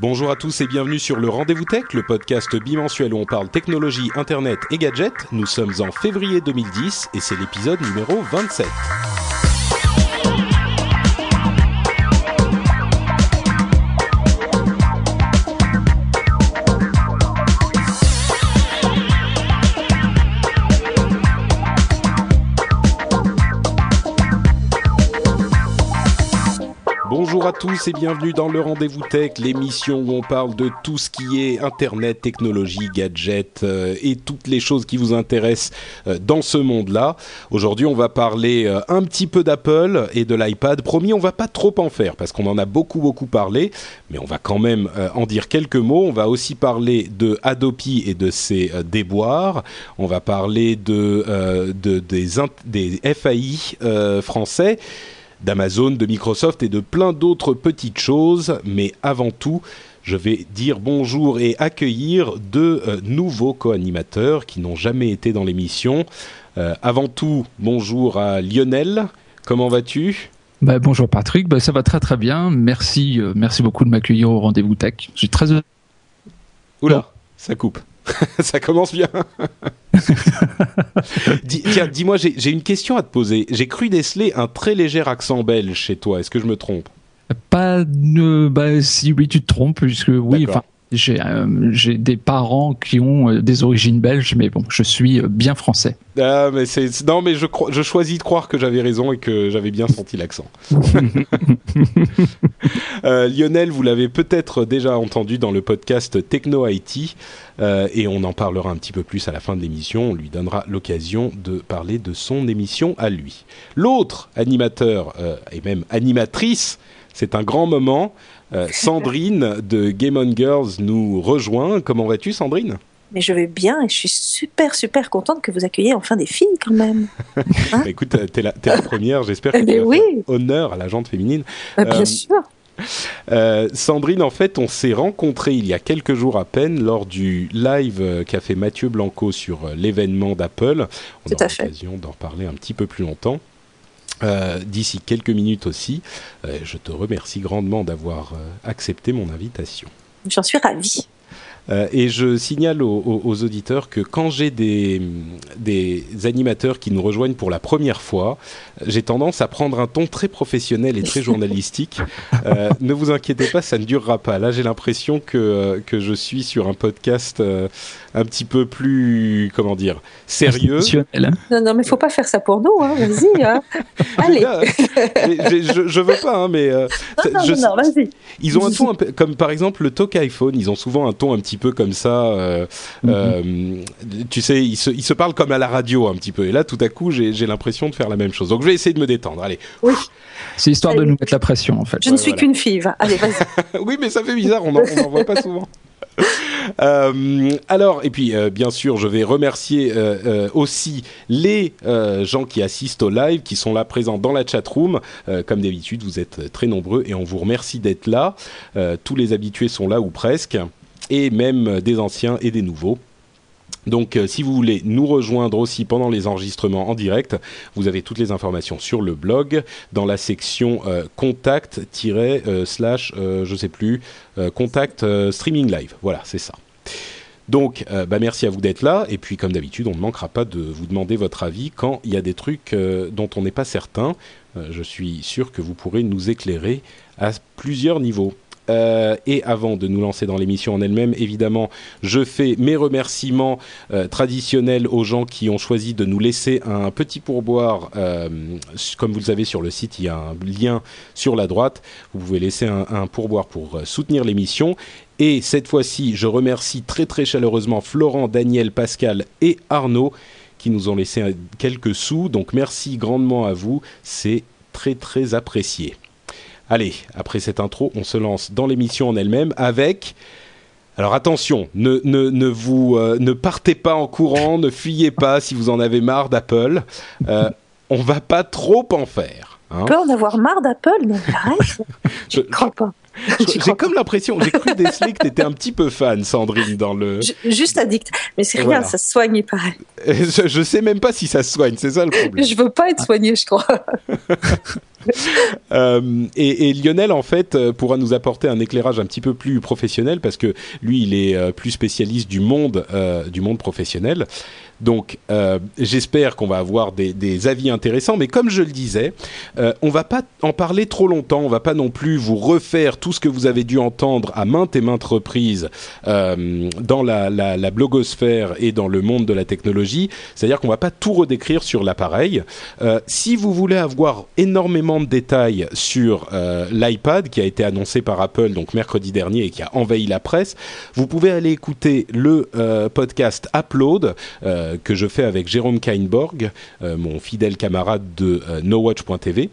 Bonjour à tous et bienvenue sur le Rendez-vous Tech, le podcast bimensuel où on parle technologie, internet et gadgets. Nous sommes en février 2010 et c'est l'épisode numéro 27. Bonjour à tous et bienvenue dans le Rendez-vous Tech, l'émission où on parle de tout ce qui est Internet, technologie, gadgets euh, et toutes les choses qui vous intéressent euh, dans ce monde-là. Aujourd'hui, on va parler euh, un petit peu d'Apple et de l'iPad. Promis, on va pas trop en faire parce qu'on en a beaucoup beaucoup parlé, mais on va quand même en dire quelques mots. On va aussi parler de Adopi et de ses déboires. On va parler de, de des, des FAI français d'Amazon, de Microsoft et de plein d'autres petites choses. Mais avant tout, je vais dire bonjour et accueillir deux euh, nouveaux co-animateurs qui n'ont jamais été dans l'émission. Euh, avant tout, bonjour à Lionel. Comment vas-tu? Bah, bonjour Patrick, bah, ça va très très bien. Merci, euh, merci beaucoup de m'accueillir au rendez-vous tech. Je suis très heureux. Oula, ça coupe. ça commence bien. tiens, dis-moi, j'ai une question à te poser. J'ai cru déceler un très léger accent belge chez toi. Est-ce que je me trompe? Pas de. Bah, si oui, tu te trompes, puisque oui, enfin. Euh, j'ai des parents qui ont euh, des origines belges, mais bon, je suis euh, bien français. Ah, mais c'est non, mais je, je choisis de croire que j'avais raison et que j'avais bien senti l'accent. Lionel, vous l'avez peut-être déjà entendu dans le podcast Techno IT, et on en parlera un petit peu plus à la fin de l'émission. On lui donnera l'occasion de parler de son émission à lui. L'autre animateur et même animatrice, c'est un grand moment. Euh, Sandrine de Game On Girls nous rejoint. Comment vas-tu, Sandrine? Mais je vais bien et je suis super super contente que vous accueilliez enfin des filles quand même. Hein écoute, t'es la, la première, j'espère que eh ben oui. honneur à la jante féminine. Bah, bien euh, sûr. Euh, Sandrine, en fait, on s'est rencontrés il y a quelques jours à peine lors du live qu'a fait Mathieu Blanco sur l'événement d'Apple. On aura l'occasion d'en parler un petit peu plus longtemps. Euh, d'ici quelques minutes aussi. Euh, je te remercie grandement d'avoir euh, accepté mon invitation. J'en suis ravie. et je signale aux, auditeurs que quand j'ai des, des, animateurs qui nous rejoignent pour la première fois, j'ai tendance à prendre un ton très professionnel et très journalistique. ne vous inquiétez pas, ça ne durera pas. Là, j'ai l'impression que, que je suis sur un podcast un petit peu plus, comment dire, sérieux. Hein. Non, non, mais faut pas faire ça pour nous, hein. vas-y. Hein. Allez. je, je, veux pas, hein, mais. Euh, non, non, non, vas-y. Ils ont un ton, un peu, comme par exemple le talk iPhone, ils ont souvent un ton un petit peu comme ça. Euh, mm-hmm. euh, tu sais, ils se, ils se parlent comme à la radio un petit peu. Et là, tout à coup, j'ai l'impression de faire la même chose. Donc, je vais essayer de me détendre. Allez. Oui. C'est histoire de nous mettre la pression, en fait. Je ne suis qu'une fille. Allez, vas-y. oui, mais ça fait bizarre, on n'en voit pas souvent. Euh, alors, et puis euh, bien sûr, je vais remercier euh, aussi les gens qui assistent au live, qui sont là présents dans la chat room. comme d'habitude, vous êtes très nombreux et on vous remercie d'être là. tous les habitués sont là ou presque, et même des anciens et des nouveaux. Donc euh, si vous voulez nous rejoindre aussi pendant les enregistrements en direct, vous avez toutes les informations sur le blog dans la section euh, contact euh, sais plus contact streaming live. Voilà, c'est ça. Donc, bah merci à vous d'être là. Et puis, comme d'habitude, on ne manquera pas de vous demander votre avis quand il y a des trucs dont on n'est pas certain. je suis sûr que vous pourrez nous éclairer à plusieurs niveaux. Euh, et avant de nous lancer dans l'émission en elle-même, évidemment, je fais mes remerciements euh, traditionnels aux gens qui ont choisi de nous laisser un petit pourboire. Euh, comme vous le savez, sur le site, il y a un lien sur la droite. Vous pouvez laisser un, un pourboire pour soutenir l'émission. Et cette fois-ci, je remercie très très chaleureusement Florent, Daniel, Pascal et Arnaud qui nous ont laissé quelques sous. Donc merci grandement à vous, c'est très très apprécié. Allez, après cette intro, on se lance dans l'émission en elle-même avec... Alors attention, ne, ne, ne vous euh, ne partez pas en courant, ne fuyez pas si vous en avez marre d'Apple. Euh, on va pas trop en faire. Hein. On peut en avoir marre d'Apple, mais arrête. Je crois pas. J'ai comme l'impression, j'ai cru déceler que tu étais un petit peu fan, Sandrine, dans le. juste addict. Mais c'est rien, ça se soigne, il paraît. Je, je, sais même pas si ça se soigne, c'est ça le problème. Je veux pas être soigné, je crois. euh, et, Lionel, en fait, euh, pourra nous apporter un éclairage un petit peu plus professionnel parce que lui, il est euh, plus spécialiste du monde, du monde professionnel. Donc, j'espère qu'on va avoir des, avis intéressants. Mais comme je le disais, euh, on va pas en parler trop longtemps. On va pas non plus vous refaire tout ce que vous avez dû entendre à maintes et maintes reprises dans la, la, la, blogosphère et dans le monde de la technologie. C'est-à-dire qu'on va pas tout redécrire sur l'appareil. si vous voulez avoir énormément de détails sur euh, l'iPad qui a été annoncé par Apple donc mercredi dernier et qui a envahi la presse. Vous pouvez aller écouter le euh, podcast Upload euh, que je fais avec Jérôme Kainborg, mon fidèle camarade de NoWatch.tv.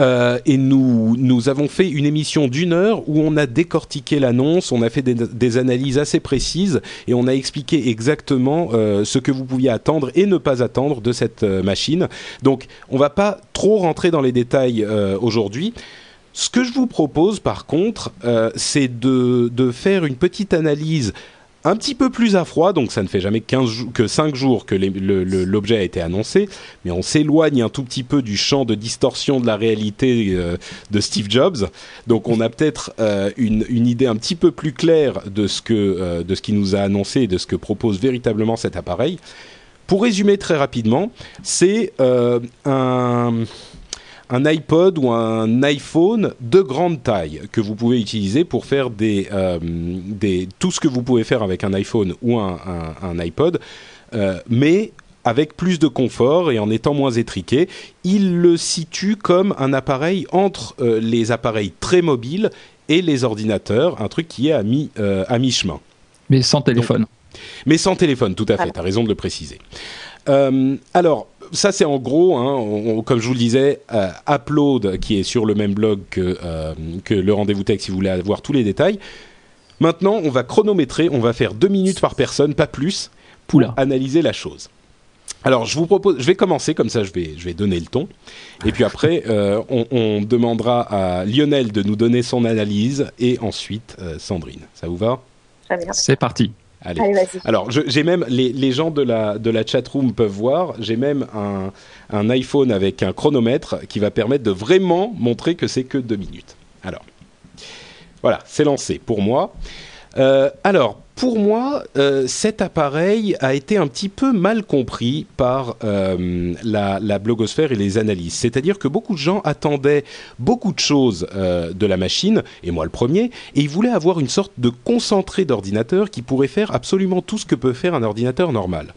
Euh, et nous, nous avons fait une émission d'une heure où on a décortiqué l'annonce, on a fait des, analyses assez précises et on a expliqué exactement euh, ce que vous pouviez attendre et ne pas attendre de cette euh, machine. Donc, on va pas trop rentrer dans les détails aujourd'hui. Ce que je vous propose, par contre, c'est de, de, faire une petite analyse un petit peu plus à froid, donc ça ne fait jamais 15 que 5 jours que l'objet a été annoncé, mais on s'éloigne un tout petit peu du champ de distorsion de la réalité euh, de Steve Jobs. Donc on a peut-être euh, une, idée un petit peu plus claire de ce que euh, de ce qu'il nous a annoncé et de ce que propose véritablement cet appareil. Pour résumer très rapidement, c'est un un iPod ou un iPhone de grande taille que vous pouvez utiliser pour faire des, euh, des, tout ce que vous pouvez faire avec un iPhone ou un, un, un iPod, euh, mais avec plus de confort et en étant moins étriqué. Il le situe comme un appareil entre euh, les appareils très mobiles et les ordinateurs, un truc qui est à mi, euh, à mi-chemin. Mais sans téléphone. Donc, mais sans téléphone, tout à fait, tu as raison de le préciser. Euh, alors, ça c'est en gros, hein, on, comme je vous le disais, euh, Upload qui est sur le même blog que, euh, que le rendez-vous tech si vous voulez avoir tous les détails. Maintenant, on va chronométrer, on va faire deux minutes par personne, pas plus, pour Oula. analyser la chose. Alors, je vous propose, je vais commencer comme ça, je vais, je vais donner le ton, et puis après, euh, on, on, demandera à Lionel de nous donner son analyse, et ensuite euh, Sandrine. Ça vous va? C'est parti. Allez. Allez Alors, j'ai même les, les, gens de la de la chatroom peuvent voir. J'ai même un, un iPhone avec un chronomètre qui va permettre de vraiment montrer que c'est que deux minutes. Alors, voilà, c'est lancé pour moi. Euh, alors, pour moi, euh, cet appareil a été un petit peu mal compris par euh, la, blogosphère et les analyses. C'est-à-dire que beaucoup de gens attendaient beaucoup de choses euh, de la machine, et moi le premier, et ils voulaient avoir une sorte de concentré d'ordinateur qui pourrait faire absolument tout ce que peut faire un ordinateur normal.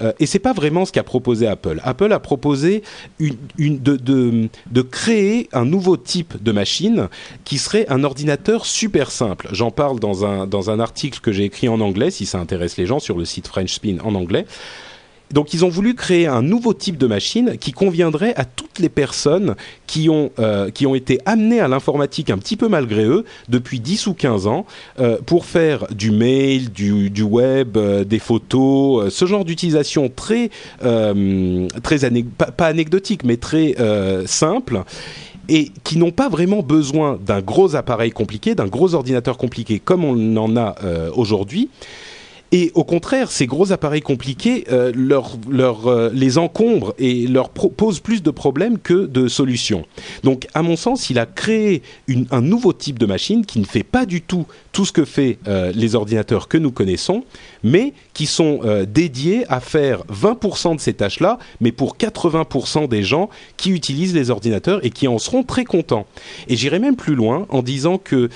Euh, et c'est pas vraiment ce qu'a proposé Apple. Apple a proposé de, de, créer un nouveau type de machine qui serait un ordinateur super simple. J'en parle dans un, dans un article que j'ai écrit en anglais, si ça intéresse les gens, sur le site French Spin en anglais. Donc ils ont voulu créer un nouveau type de machine qui conviendrait à toutes les personnes qui ont, euh, qui ont été amenées à l'informatique un petit peu malgré eux depuis 10 ou 15 ans euh, pour faire du mail, du, web, euh, des photos, ce genre d'utilisation très, très pas, anecdotique mais très simple et qui n'ont pas vraiment besoin d'un gros appareil compliqué, d'un gros ordinateur compliqué comme on en a aujourd'hui. Et au contraire, ces gros appareils compliqués euh, leur, euh, les encombrent et leur posent plus de problèmes que de solutions. Donc, à mon sens, il a créé un nouveau type de machine qui ne fait pas du tout tout ce que fait euh, les ordinateurs que nous connaissons, mais qui sont euh, dédiés à faire 20% de ces tâches-là, mais pour 80% des gens qui utilisent les ordinateurs et qui en seront très contents. Et j'irai même plus loin en disant que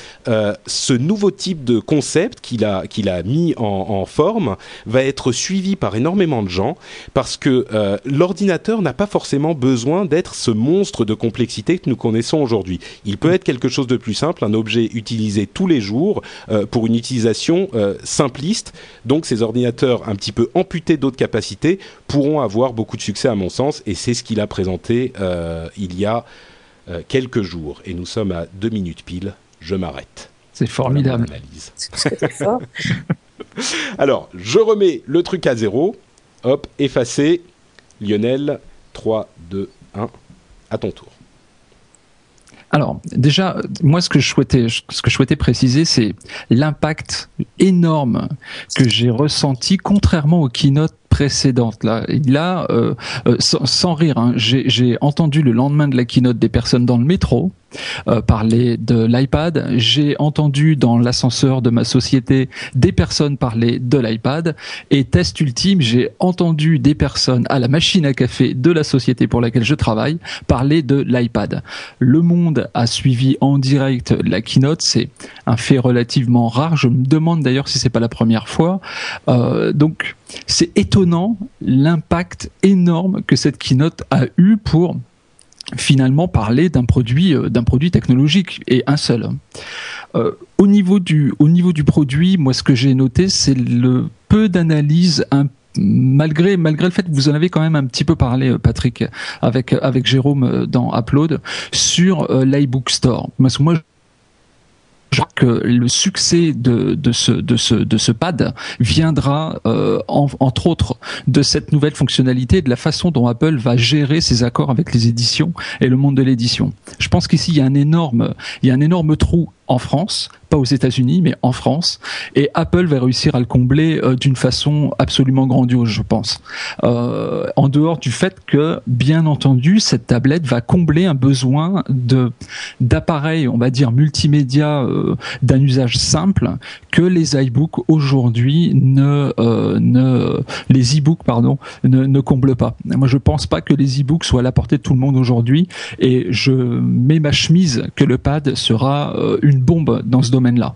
ce nouveau type de concept qu'il a, qu'il a mis en, en, forme va être suivi par énormément de gens parce que euh, l'ordinateur n'a pas forcément besoin d'être ce monstre de complexité que nous connaissons aujourd'hui. Il peut être quelque chose de plus simple, un objet utilisé tous les jours euh, pour une utilisation euh, simpliste. Donc ces ordinateurs un petit peu amputés d'autres capacités pourront avoir beaucoup de succès à mon sens et c'est ce qu'il a présenté euh, il y a quelques jours et nous sommes à deux minutes pile. Je m'arrête. C'est formidable. Alors, je remets le truc à zéro. Hop, effacé. Lionel, 3, 2, 1. À ton tour. Alors déjà, moi ce que je souhaitais, préciser, c'est l'impact énorme que j'ai ressenti, contrairement aux keynote précédente. Là, euh, euh, sans, rire, hein, j'ai entendu le lendemain de la keynote des personnes dans le métro parler de l'iPad. J'ai entendu dans l'ascenseur de ma société des personnes parler de l'iPad. Et test ultime, j'ai entendu des personnes à la machine à café de la société pour laquelle je travaille parler de l'iPad. Le monde a suivi en direct la keynote. C'est un fait relativement rare. Je me demande d'ailleurs si c'est pas la première fois. Euh, donc c'est étonnant l'impact énorme que cette keynote a eu pour finalement parler d'un produit euh, d'un produit technologique et un seul. Euh, au niveau du au niveau du produit, moi ce que j'ai noté c'est le peu d'analyse malgré malgré le fait que vous en avez quand même un petit peu parlé euh, Patrick avec avec Jérôme dans Upload sur l'iBook Store. Parce que moi je crois que le succès de, de, ce, de, ce, de ce pad viendra euh, entre autres de cette nouvelle fonctionnalité, de la façon dont Apple va gérer ses accords avec les éditions et le monde de l'édition. Je pense qu'ici il y a un énorme, il y a un énorme trou en France pas aux États-Unis, mais en France. Et Apple va réussir à le combler euh, d'une façon absolument grandiose, je pense. Euh, en dehors du fait que, bien entendu, cette tablette va combler un besoin de d'appareils, on va dire multimédia euh, d'un usage simple que les iBooks aujourd'hui ne ne les e-books pardon ne, ne comblent pas. Moi, je pense pas que les e-books soient à la portée de tout le monde aujourd'hui, et je mets ma chemise que le pad sera une bombe dans ce domaine là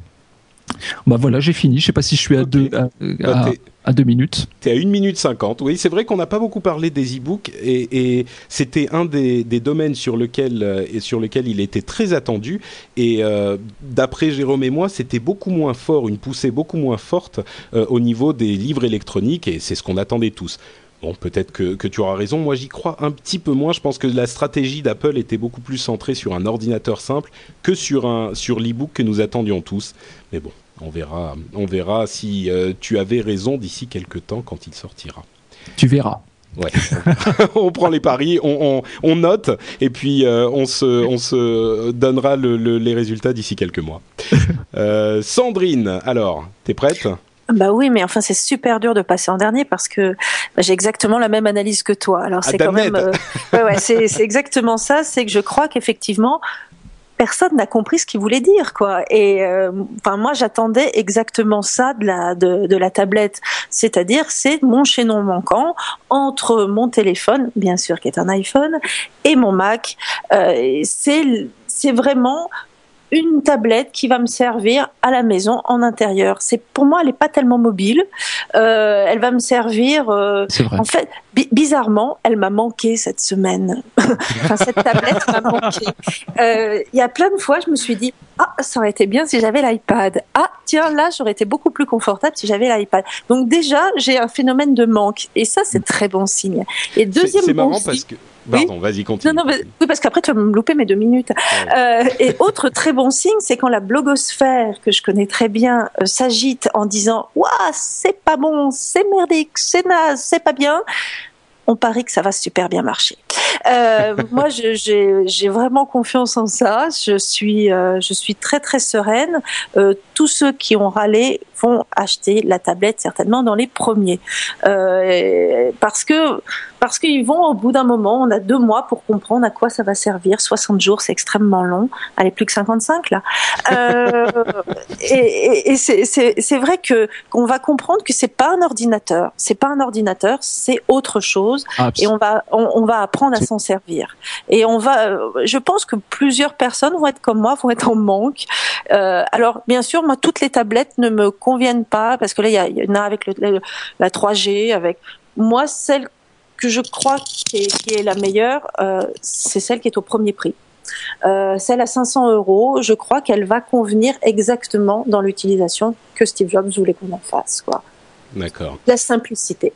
Bah voilà, j'ai fini. Je sais pas si je suis à deux à, bah, deux minutes. T'es à une minute cinquante. Oui, c'est vrai qu'on n'a pas beaucoup parlé des e-books et, c'était un des, domaines sur lequel euh, et sur lequel il était très attendu. Et euh, d'après Jérôme et moi, c'était beaucoup moins fort, une poussée beaucoup moins forte euh, au niveau des livres électroniques et c'est ce qu'on attendait tous. Bon, peut-être que, tu auras raison. Moi, j'y crois un petit peu moins. Je pense que la stratégie d'Apple était beaucoup plus centrée sur un ordinateur simple que sur un sur l'e-book que nous attendions tous. Mais bon, on verra, on verra si euh, tu avais raison d'ici quelques temps quand il sortira. Tu verras. Ouais. on prend les paris, on, note et puis euh, on, se, on se donnera les résultats d'ici quelques mois. Euh, Sandrine, alors, t'es prête? Bah oui, mais enfin c'est super dur de passer en dernier parce que bah, j'ai exactement la même analyse que toi. Alors c'est quand même, euh, ouais, ouais c'est exactement ça. C'est que je crois qu'effectivement personne n'a compris ce qu'il voulait dire quoi. Et euh, enfin moi j'attendais exactement ça de la de, de la tablette, c'est-à-dire c'est mon chaînon manquant entre mon téléphone, bien sûr qui est un iPhone, et mon Mac. Euh, c'est c'est vraiment une tablette qui va me servir à la maison en intérieur. C'est pour moi, elle n'est pas tellement mobile. Euh, elle va me servir. Euh, vrai. En fait, bizarrement, elle m'a manqué cette semaine. enfin, cette tablette m'a manqué. Euh, il y a plein de fois, je me suis dit, ah, ça aurait été bien si j'avais l'iPad. Ah, tiens, là, j'aurais été beaucoup plus confortable si j'avais l'iPad. Donc déjà, j'ai un phénomène de manque, et ça, c'est très bon signe. Et deuxième c'est marrant parce que Pardon, vas-y, continue. Non, non, oui, parce qu'après, tu vas me louper mes deux minutes. Euh, et autre très bon signe, c'est quand la blogosphère, que je connais très bien, euh, s'agite en disant « Waouh, c'est pas bon, c'est merdique, c'est naze, c'est pas bien », on parie que ça va super bien marcher. Euh, moi, j'ai vraiment confiance en ça. Je suis, euh, je suis très très sereine. Euh, tous ceux qui ont râlé vont acheter la tablette certainement dans les premiers, euh, parce que parce qu'ils vont au bout d'un moment, on a deux mois pour comprendre à quoi ça va servir. 60 jours, c'est extrêmement long. Allez, plus que 55 là. Euh, et, et, c'est vrai que qu'on va comprendre que c'est pas un ordinateur, c'est pas un ordinateur, c'est autre chose, et on va on, on va apprendre à s'en servir. Et on va, euh, je pense que plusieurs personnes vont être comme moi, vont être en manque. Euh, alors bien sûr, moi toutes les tablettes ne me conviennent pas parce que là il y, en a avec le, la 3G, avec moi celle que je crois qui est, qui est la meilleure, euh, c'est celle qui est au premier prix. Euh, celle à 500 euros, je crois qu'elle va convenir exactement dans l'utilisation que Steve Jobs voulait qu'on en fasse. Quoi. D'accord. La simplicité.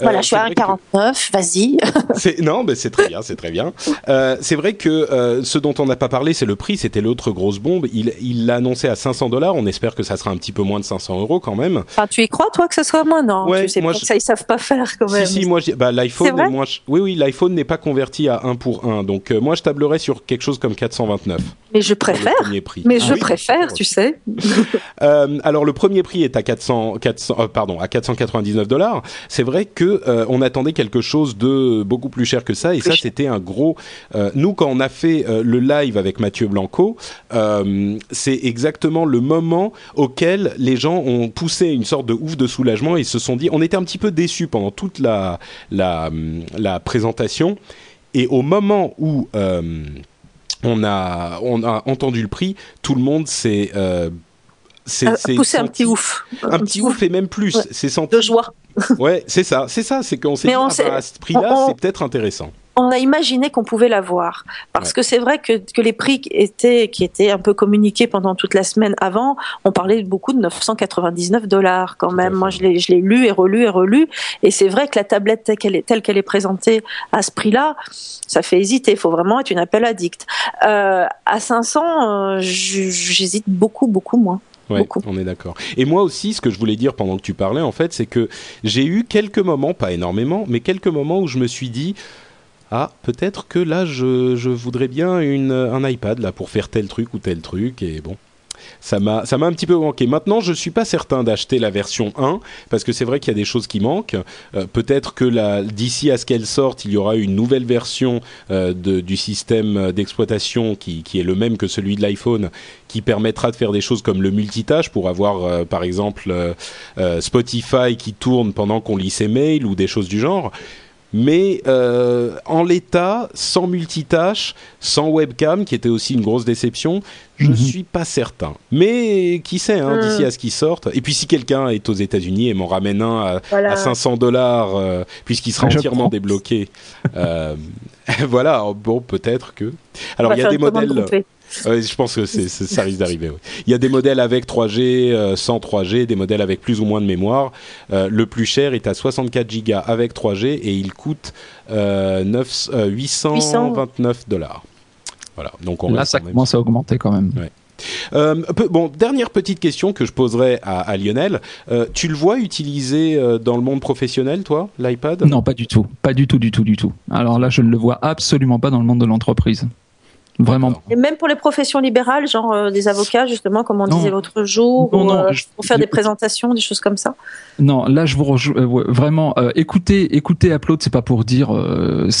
Voilà, je suis à 1,49, vas-y. non, mais c'est très bien, c'est très bien. Euh, c'est vrai que euh, ce dont on n'a pas parlé, c'est le prix, c'était l'autre grosse bombe. Il l'a annoncé à 500 dollars, on espère que ça sera un petit peu moins de 500 euros quand même. Enfin, tu y crois, toi, que ce sera moins? Non, tu sais pas que ça, ils savent pas faire quand même. Si, si, moi, bah, l'iPhone, oui, oui, l'iPhone n'est pas converti à 1 pour 1, donc euh, moi, je tablerais sur quelque chose comme 429. Mais je préfère. Mais je ah préfère, tu sais. alors, le premier prix est à 400, 400 pardon, à 499 dollars. C'est vrai que on attendait quelque chose de beaucoup plus cher que ça, et ça, c'était un gros. nous, quand on a fait le live avec Mathieu Blanco, c'est exactement le moment auquel les gens ont poussé une sorte de ouf de soulagement et se sont dit, on était un petit peu déçus pendant toute la, la, la présentation. Et au moment où euh, on, a, on a entendu le prix, tout le monde s'est... Euh, poussé un petit ouf. Un, petit ouf et même plus. C'est senti... De joie. ouais, c'est ça, c'est ça. C'est qu'on s'est dit, ah bah, à ce prix-là, c'est peut-être intéressant on a imaginé qu'on pouvait l'avoir parce que c'est vrai que, que, les prix étaient qui étaient un peu communiqués pendant toute la semaine avant, on parlait beaucoup de 999 dollars quand même. Moi, je l'ai je l'ai lu et relu et relu et c'est vrai que la tablette telle qu'elle est telle qu'elle est présentée à ce prix-là, ça fait hésiter. Il faut vraiment être une appel addict. Euh, à 500, euh, j'hésite beaucoup beaucoup moins. Ouais, on est d'accord. Et moi aussi, ce que je voulais dire pendant que tu parlais, en fait, c'est que j'ai eu quelques moments, pas énormément, mais quelques moments où je me suis dit, ah, peut-être que là, je, je voudrais bien une, un iPad là pour faire tel truc ou tel truc, et bon. Ça m'a, ça m'a un petit peu manqué. Maintenant, je suis pas certain d'acheter la version 1 parce que c'est vrai qu'il y a des choses qui manquent. Euh, peut-être que d'ici à ce qu'elle sorte, il y aura une nouvelle version euh, de, du système d'exploitation qui, qui est le même que celui de l'iPhone, qui permettra de faire des choses comme le multitâche pour avoir, euh, par exemple, Spotify qui tourne pendant qu'on lit ses mails ou des choses du genre mais euh, en l'état, sans multitâche, sans webcam, qui était aussi une grosse déception, je ne mhm. suis pas certain. Mais qui sait, hein, d'ici hmm. à ce qu'il sorte. Et puis si quelqu'un est aux États-Unis et m'en ramène un à, 500 dollars, euh, puisqu'il sera entièrement débloqué, euh, voilà, bon, peut-être que. Alors il y a des modèles je pense que ça risque d'arriver. Il y a des modèles avec 3G, euh, sans 3G, des modèles avec plus ou moins de mémoire. Euh, le plus cher est à 64 Go avec 3G et il coûte 9, euh, 829 dollars. Voilà. Donc on Là, ça commence à augmenter quand même. bon, dernière petite question que je poserai à, à Lionel. tu le vois utilisé dans le monde professionnel, toi, l'iPad? Non, pas du tout. Pas du tout, du tout, du tout. Alors là, je ne le vois absolument pas dans le monde de l'entreprise. Vraiment. Et même pour les professions libérales, genre euh, des avocats, justement, comme on disait l'autre jour, euh, pour faire des présentations, des choses comme ça. Non, là, je vous rejoins euh, vraiment. écoutez, écoutez, Upload, c'est pas pour dire,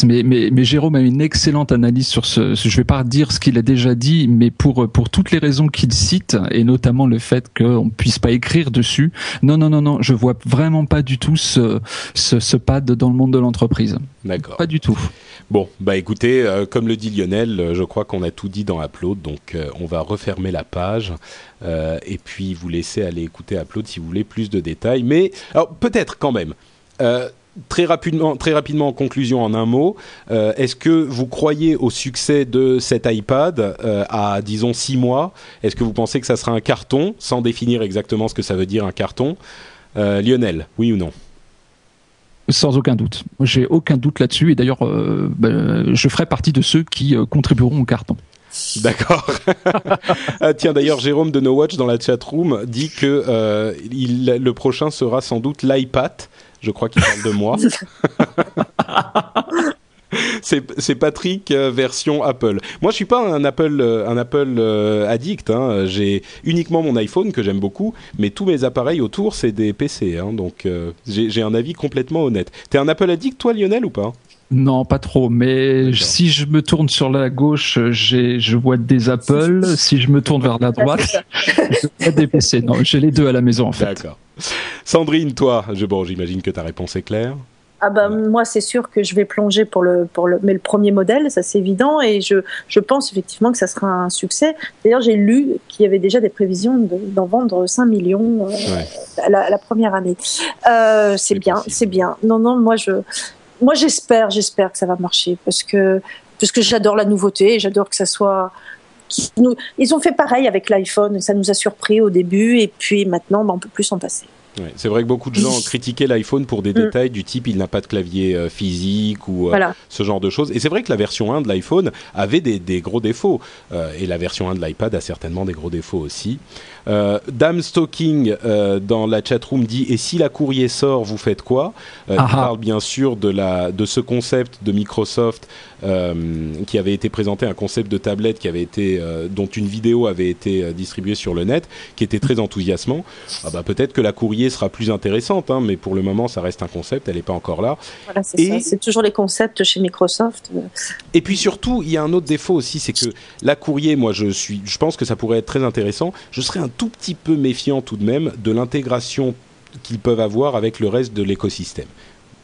mais, mais, mais, Jérôme a une excellente analyse sur ce. Je vais pas dire ce qu'il a déjà dit, mais pour pour toutes les raisons qu'il cite, et notamment le fait qu'on puisse pas écrire dessus. Non, non, non, non, je vois vraiment pas du tout ce ce, ce pad dans le monde de l'entreprise. D'accord. Pas du tout. Bon, bah écoutez, comme le dit Lionel, je crois qu'on a tout dit dans Upload, donc euh, on va refermer la page euh, et puis vous laisser aller écouter Upload si vous voulez plus de détails. Mais peut-être quand même. Euh, très rapidement, très rapidement en conclusion en un mot, est-ce que vous croyez au succès de cet iPad à disons six mois? Est-ce que vous pensez que ça sera un carton, sans définir exactement ce que ça veut dire un carton? Lionel, oui ou non? Sans aucun doute. J'ai aucun doute là-dessus et d'ailleurs, euh, ben, je ferai partie de ceux qui euh, contribueront au carton. D'accord. Ah, tiens, d'ailleurs, Jérôme de No Watch dans la chat room dit que euh, le prochain sera sans doute l'iPad. Je crois qu'il parle de moi. c'est Patrick euh, version Apple. Moi, je suis pas un Apple, euh, un Apple euh, addict. Hein. J'ai uniquement mon iPhone que j'aime beaucoup, mais tous mes appareils autour, c'est des PC. Hein. Donc, j'ai un avis complètement honnête. T'es un Apple addict, toi, Lionel, ou pas? Non, pas trop. Mais si je me tourne sur la gauche, je vois des Apple. si je me tourne vers la droite, je vois des PC. Non, j'ai les deux à la maison en fait. D'accord. Sandrine, toi, je, bon, j'imagine que ta réponse est claire. Ah bah, moi c'est sûr que je vais plonger pour le pour le mais le premier modèle ça c'est évident et je je pense effectivement que ça sera un succès. D'ailleurs j'ai lu qu'il y avait déjà des prévisions d'en vendre 5 millions euh, la, première année. Euh, c'est bien c'est bien. Non non moi je moi j'espère j'espère que ça va marcher parce que parce que j'adore la nouveauté j'adore que ça soit ils ont fait pareil avec l'iPhone, ça nous a surpris au début et puis maintenant bah, on peut plus s'en passer. C'est vrai que beaucoup de gens critiquaient l'iPhone pour des mm. détails du type il n'a pas de clavier euh, physique ou euh, ce genre de choses. Et c'est vrai que la version 1 de l'iPhone avait des, gros défauts. Euh, et la version 1 de l'iPad a certainement des gros défauts aussi. Dame Stalking dans la chatroom dit Et si la courrier sort, vous faites quoi? Il parle bien sûr de, la, de ce concept de Microsoft qui avait été présenté, un concept de tablette qui avait été, dont une vidéo avait été distribuée sur le net, qui était très enthousiasmant. Ah bah, Peut-être que la courrier sera plus intéressante, hein, mais pour le moment, ça reste un concept, elle n'est pas encore là. Voilà, c'est toujours les concepts chez Microsoft. Et puis surtout, il y a un autre défaut aussi, c'est que la courrier, moi, je suis, je pense que ça pourrait être très intéressant. Je serais un tout petit peu méfiant tout de même de l'intégration qu'ils peuvent avoir avec le reste de l'écosystème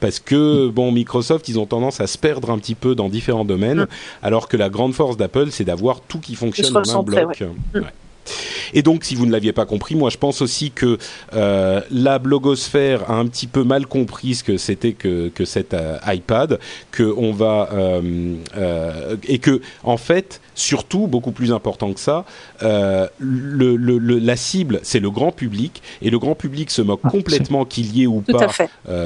parce que bon Microsoft ils ont tendance à se perdre un petit peu dans différents domaines mm. alors que la grande force d'Apple c'est d'avoir tout qui fonctionne en un bloc. Mm. Et donc, si vous ne l'aviez pas compris, moi, je pense aussi que euh, la blogosphère a un petit peu mal compris ce que c'était que, cet euh, iPad, que on va euh, et que en fait, surtout beaucoup plus important que ça, euh, le, le, la cible c'est le grand public et le grand public se moque ah, complètement qu'il y ait ou pas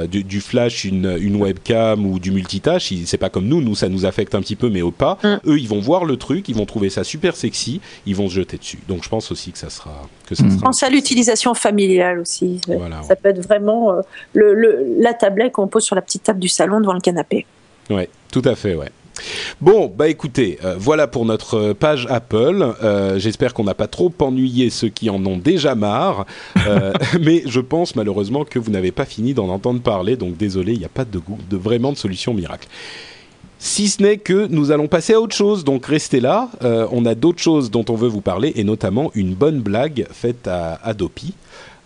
du, du, flash, une, une, webcam ou du multitâche. C'est pas comme nous, nous ça nous affecte un petit peu, mais au pas. Mm. Eux, ils vont voir le truc, ils vont trouver ça super sexy, ils vont se jeter dessus. Donc, je pense aussi que ça sera. Que ça Pense à l'utilisation familiale aussi. ça peut être vraiment euh, le, la tablette qu'on pose sur la petite table du salon devant le canapé. Ouais, tout à fait, ouais. Bon, bah écoutez, euh, voilà pour notre page Apple. Euh, j'espère qu'on n'a pas trop ennuyé ceux qui en ont déjà marre, mais je pense malheureusement que vous n'avez pas fini d'en entendre parler, donc désolé, il n'y a pas de, de, vraiment de solution miracle. Si ce n'est que nous allons passer à autre chose, donc restez là. Euh, on a d'autres choses dont on veut vous parler, et notamment une bonne blague faite à Adopi.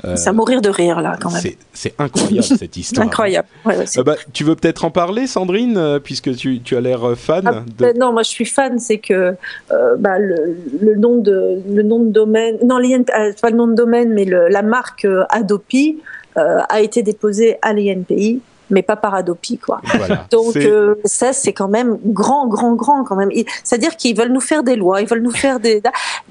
Euh, ça mourir de rire là quand même. C'est incroyable cette histoire. incroyable. Euh, bah, tu veux peut-être en parler, Sandrine, euh, puisque tu, tu as l'air fan. Ah, ben non, moi je suis fan. C'est que bah, le, le, nom de le nom de domaine, non, pas le nom de domaine, mais le, la marque Adopi a été déposée à l'INPI mais pas par Adopi, quoi. Donc euh, ça, c'est quand même grand, grand, grand quand même. C'est-à-dire qu'ils veulent nous faire des lois, ils veulent nous faire des,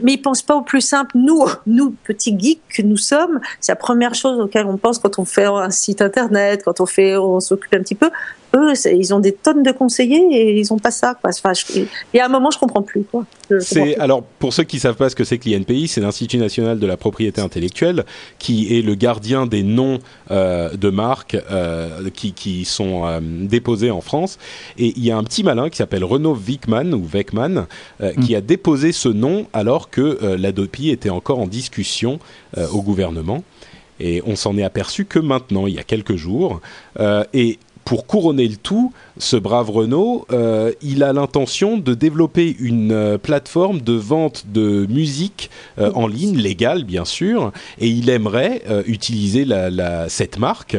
mais ils pensent pas au plus simple. Nous, nous petits geeks que nous sommes, c'est la première chose auquel on pense quand on fait un site internet, quand on fait, on s'occupe un petit peu eux, ils ont des tonnes de conseillers et ils ont pas ça. Quoi. Enfin, il y a un moment, je comprends plus. Quoi. C'est alors pour ceux qui savent pas ce que c'est que l'INPI, c'est l'Institut national de la propriété intellectuelle, qui est le gardien des noms euh, de marques euh, qui, qui, sont euh, déposés en France. Et il y a un petit malin qui s'appelle Renaud Wickman ou Weckman qui mm. a déposé ce nom alors que l'Adopi était encore en discussion au gouvernement. Et on s'en est aperçu que maintenant, il y a quelques jours. et pour couronner le tout, ce brave Renault, euh, il a l'intention de développer une euh, plateforme de vente de musique euh, en ligne, légale bien sûr, et il aimerait utiliser la, cette marque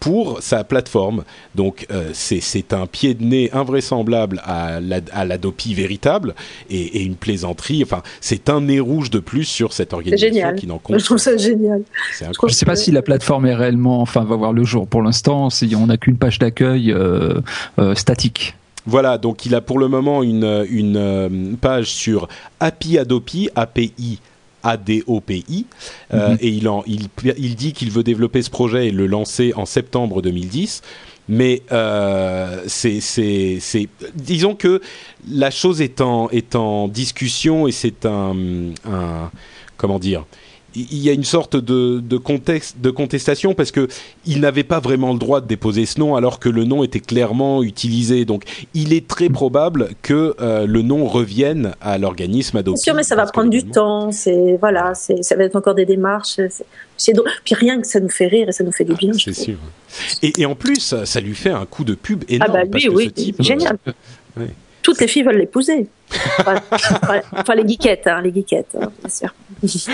pour sa plateforme. Donc c'est un pied de nez invraisemblable à l'Adopi véritable et, une plaisanterie. Enfin, c'est un nez rouge de plus sur cette organisation qui n'en compte. Je trouve ça génial. Je ne sais pas si la plateforme est réellement, enfin, va voir le jour. Pour l'instant, on n'a qu'une page d'accueil euh, statique. Voilà, donc il a pour le moment une, une euh, page sur API Adopi, API ADOPI, mhm. et il, en, il, il dit qu'il veut développer ce projet et le lancer en septembre 2010. Mais c'est, disons que la chose est en, est en discussion et c'est un, un, comment dire, il y a une sorte de, de, contexte, de contestation parce que il n'avait pas vraiment le droit de déposer ce nom alors que le nom était clairement utilisé. Donc, il est très probable que euh, le nom revienne à l'organisme adopté. sûr, mais ça va prendre du temps. C'est voilà, ça va être encore des démarches. C'est puis rien que ça nous fait rire et ça nous fait du bien. c'est sûr. Et, et, en plus, ça, lui fait un coup de pub énorme. Ah bah lui, oui, type, génial. Euh, toutes les filles veulent l'épouser. Enfin, les geekettes, hein, les geekettes, hein, bien sûr.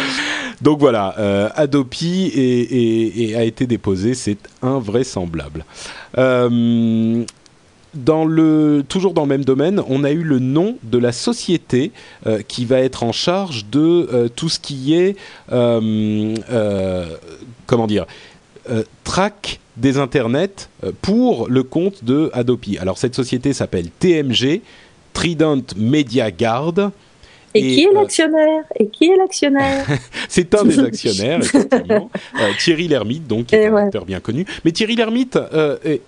Donc voilà, euh, Adopi et, a été déposé, c'est invraisemblable. Euh, toujours dans le même domaine, on a eu le nom de la société euh, qui va être en charge de tout ce qui est, comment dire, track des internets pour le compte de Adopi. Alors cette société s'appelle TMG, Trident Media Guard. Et, qui est l'actionnaire? Et qui est l'actionnaire? C'est un des actionnaires, effectivement. Thierry Lhermitte, donc, qui est un acteur bien connu. Mais Thierry Lhermitte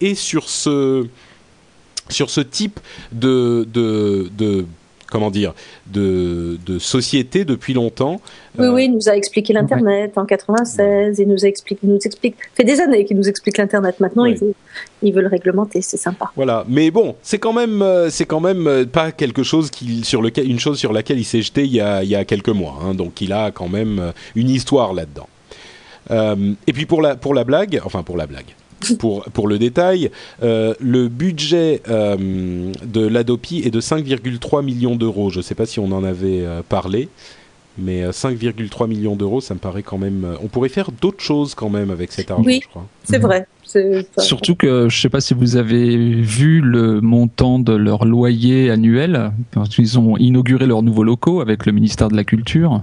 est sur ce sur ce type de, de, de comment dire, de, de société depuis longtemps. Oui, oui, il nous a expliqué l'Internet en 96, il nous explique, il nous explique, fait des années qu'il nous explique l'Internet. Maintenant, il, veut, il veut le réglementer, c'est sympa. Voilà, mais bon, c'est quand même, euh, c'est quand même euh, pas quelque chose qui, sur lequel, une chose sur laquelle il s'est jeté il y a, il y a quelques mois. Hein, donc, il a quand même euh, une histoire là-dedans. et puis pour la, pour la blague, enfin pour la blague pour, pour le détail, euh, le budget euh, de l'Adopi est de 5,3 millions d'euros. Je ne sais pas si on en avait euh, parlé, mais 5,3 millions d'euros, ça me paraît quand même. on pourrait faire d'autres choses quand même avec cet argent, oui, je crois. C'est vrai. Surtout que je ne sais pas si vous avez vu le montant de leur loyer annuel, parce qu'ils ont inauguré leurs nouveaux locaux avec le ministère de la Culture.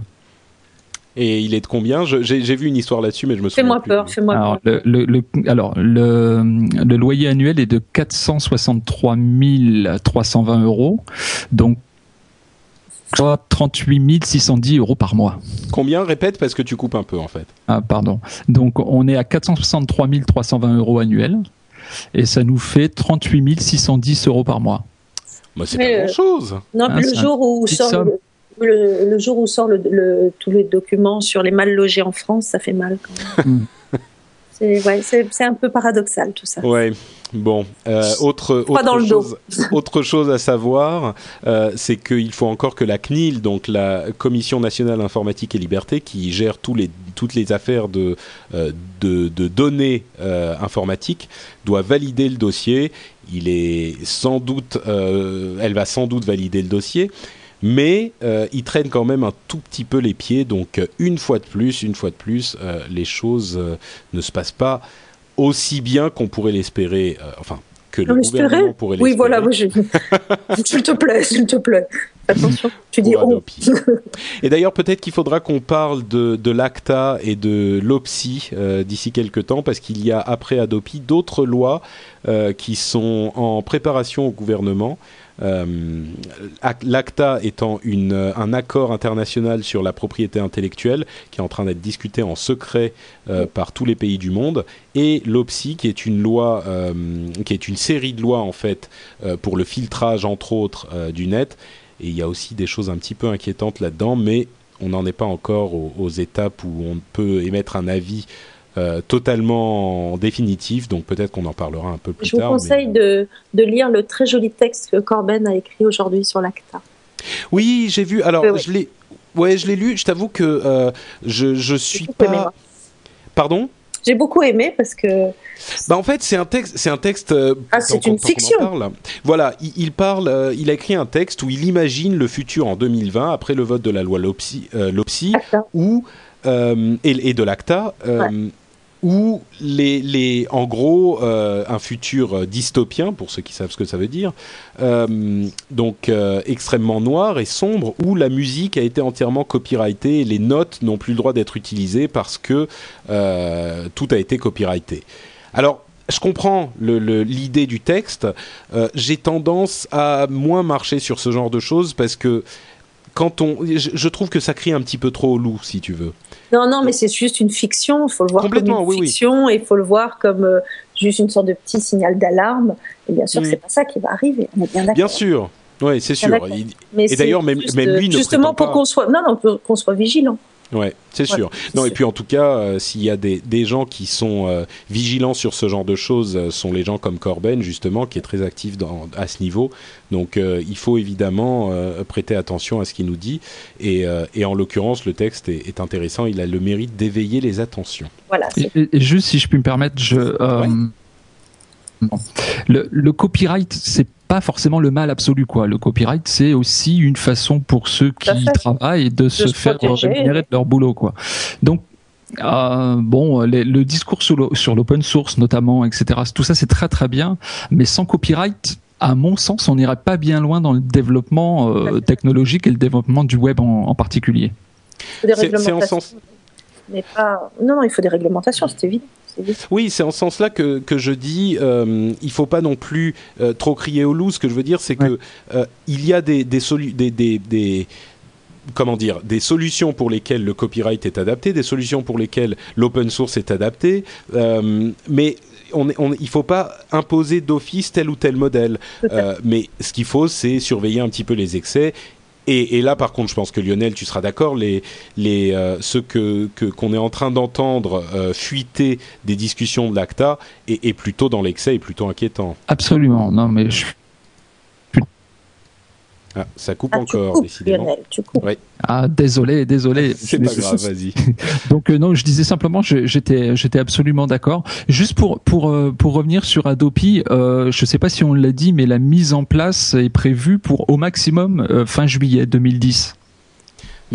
Et il est de combien J'ai vu une histoire là-dessus, mais je me souviens Fais-moi peur, fais-moi peur. Le, le, alors, le, le, loyer annuel est de 463 320 euros, donc 38 610 euros par mois. Combien? Répète parce que tu coupes un peu en fait. Ah, pardon. Donc, on est à 463 320 euros annuels, et ça nous fait 38 610 euros par mois. Bah, c'est pas grand-chose. Non, ah, le jour où sort le, jour où sort le, tous les documents sur les mal logés en France, ça fait mal quand même. Hmm. c'est un peu paradoxal tout ça. Ouais. Bon, euh, autre, autre, chose, autre chose à savoir, euh, c'est qu'il faut encore que la CNIL, donc la Commission nationale informatique et liberté, qui gère tous les, toutes les affaires de, euh, de, de, données informatiques, doit valider le dossier. Il est sans doute, elle va sans doute valider le dossier mais euh, il traîne quand même un tout petit peu les pieds. Donc euh, une fois de plus, une fois de plus, euh, les choses ne se passent pas aussi bien qu'on pourrait l'espérer. enfin, que le gouvernement pourrait l'espérer. Oui, voilà, s'il te plaît, s'il te plaît. Attention, tu dis oh. Et d'ailleurs, peut-être qu'il faudra qu'on parle de, de l'ACTA et de l'OPSI d'ici quelques temps, parce qu'il y a, après Adopi, d'autres lois qui sont en préparation au gouvernement. Euh, L'ACTA étant une, un accord international sur la propriété intellectuelle qui est en train d'être discuté en secret euh, par tous les pays du monde, et l'OPSI qui est une loi, euh, qui est une série de lois en fait pour le filtrage entre autres du net. Et il y a aussi des choses un petit peu inquiétantes là-dedans, mais on n'en est pas encore aux, étapes où on peut émettre un avis euh, totalement définitif, donc peut-être qu'on en parlera un peu plus tard. Je vous conseille de, de, lire le très joli texte que Corben a écrit aujourd'hui sur l'ACTA. Oui, j'ai vu. Alors, je l'ai, ouais, je l'ai lu. Je t'avoue que euh, je je suis pas. Pardon? J'ai beaucoup aimé parce que. Bah en fait, c'est un texte, c'est un texte. Euh, ah, c'est une fiction. Voilà, il, parle, il a écrit un texte où il imagine le futur en 2020 après le vote de la loi LOPSI, LOPSI où et, et, de l'ACTA où les, les, en gros euh, un futur euh, dystopien pour ceux qui savent ce que ça veut dire euh, donc extrêmement noir et sombre où la musique a été entièrement copyrightée et les notes n'ont plus le droit d'être utilisées parce que tout a été copyrighté alors je comprends l'idée du texte. J'ai tendance à moins marcher sur ce genre de choses parce que quand on, je, trouve que ça crie un petit peu trop au loup, si tu veux. Non, non, mais c'est juste une fiction. Il faut le voir comme une fiction et il faut le voir comme euh, juste une sorte de petit signal d'alarme. Et bien sûr, mm. c'est pas ça qui va arriver. On est bien d'accord. Bien sûr. Oui, c'est sûr. et d'ailleurs, même, même, lui ne justement pour qu'on soit, non, non, qu'on soit vigilant. Ouais, c'est sûr. non, et puis en tout cas, euh, s'il y a des, des, gens qui sont euh, vigilants sur ce genre de choses, euh, sont les gens comme Corben, justement, qui est très actif dans, à ce niveau. Donc il faut évidemment prêter attention à ce qu'il nous dit. Et, et en l'occurrence, le texte est, est, intéressant. Il a le mérite d'éveiller les attentions. Voilà. Et, juste, si je puis me permettre, je. Le, le, copyright, c'est pas forcément le mal absolu quoi. Le copyright c'est aussi une façon pour ceux qui travaillent de, se, faire rémunérer de leur boulot quoi. Donc euh, bon, le discours sur l'open source notamment, etc. Tout ça c'est très très bien, mais sans copyright, à mon sens, on n'irait pas bien loin dans le développement euh, technologique et le développement du web en, particulier. C'est en sens. Mais pas... Non, non, il faut des réglementations, c'est évident. Oui, c'est en ce sens-là que, que, je dis, euh, il faut pas non plus euh, trop crier au loup. Ce que je veux dire, c'est que euh, il y a des des, des, des, comment dire, des solutions pour lesquelles le copyright est adapté, des solutions pour lesquelles l'open source est adapté, mais on, on, il ne faut pas imposer d'office tel ou tel modèle. mais ce qu'il faut, c'est surveiller un petit peu les excès et, là, par contre, je pense que Lionel, tu seras d'accord, les, les, euh, ce que qu'on est en train d'entendre euh, fuiter des discussions de l'ACTA est, est, plutôt dans l'excès et plutôt inquiétant. Absolument. Non, mais je ah, ça coupe ah, encore, décidément. Ah, désolé, désolé. C'est pas grave, vas-y. Donc euh, non, je disais simplement, j'étais, j'étais absolument d'accord. Juste pour pour euh, pour revenir sur Adopi, euh, je sais pas si on l'a dit, mais la mise en place est prévue pour au maximum euh, fin juillet 2010.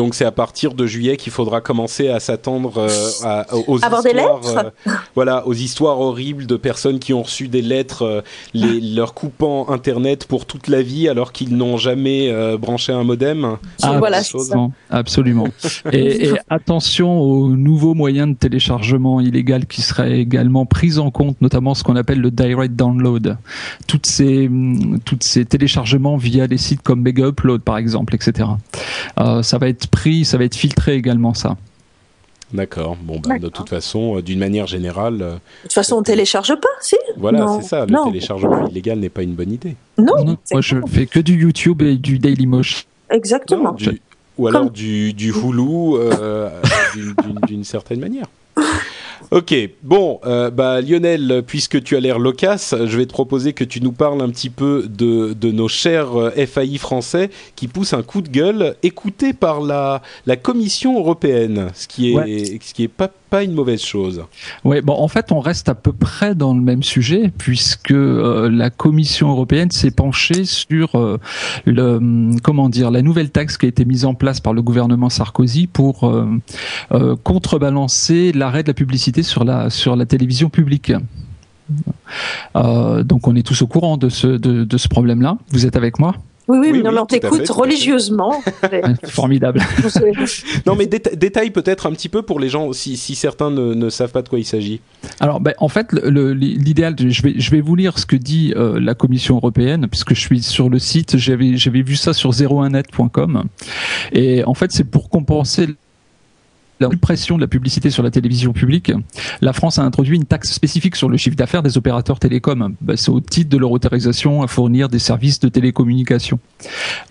Donc c'est à partir de juillet qu'il faudra commencer à s'attendre euh, aux histoires, des lettres euh, voilà, aux histoires horribles de personnes qui ont reçu des lettres euh, les, leur coupant Internet pour toute la vie alors qu'ils n'ont jamais branché un modem. Ah, voilà, absolument. et, et, attention aux nouveaux moyens de téléchargement illégal qui seraient également pris en compte, notamment ce qu'on appelle le direct download. Toutes ces toutes ces téléchargements via des sites comme Mega Upload par exemple, etc. ça va être pris, ça va être filtré également ça. D'accord. Bon, bah, de toute façon, euh, d'une manière générale. Euh, de toute façon, on télécharge pas, si Voilà, c'est ça. Le téléchargement illégal n'est pas une bonne idée. Non. moi, je fais que du YouTube et du Dailymotion. Exactement. ou alors du, du Hulu, euh, d'une certaine manière. Ok, bon, euh, bah, Lionel, puisque tu as l'air loquace, je vais te proposer que tu nous parles un petit peu de, de nos chers euh, FAI français qui poussent un coup de gueule écouté par la, la Commission européenne, ce qui est, ce qui est pas pas une mauvaise chose. Oui, bon, en fait, on reste à peu près dans le même sujet puisque euh, la Commission européenne s'est penchée sur euh, le, hum, comment dire, la nouvelle taxe qui a été mise en place par le gouvernement Sarkozy pour contrebalancer l'arrêt de la publicité sur la sur la télévision publique. donc, on est tous au courant de ce de, de ce problème-là. Vous êtes avec moi? Oui, oui, non, mais on t'écoute religieusement. Formidable. non, mais détaille peut-être un petit peu pour les gens, si, si certains ne, ne, savent pas de quoi il s'agit. Alors, ben, en fait, l'idéal, je vais, je vais vous lire ce que dit euh, la Commission européenne, puisque je suis sur le site, j'avais vu ça sur 01net.com. Et en fait, c'est pour compenser la suppression de la publicité sur la télévision publique, la France a introduit une taxe spécifique sur le chiffre d'affaires des opérateurs télécoms. Bah, c'est au titre de leur autorisation à fournir des services de télécommunication.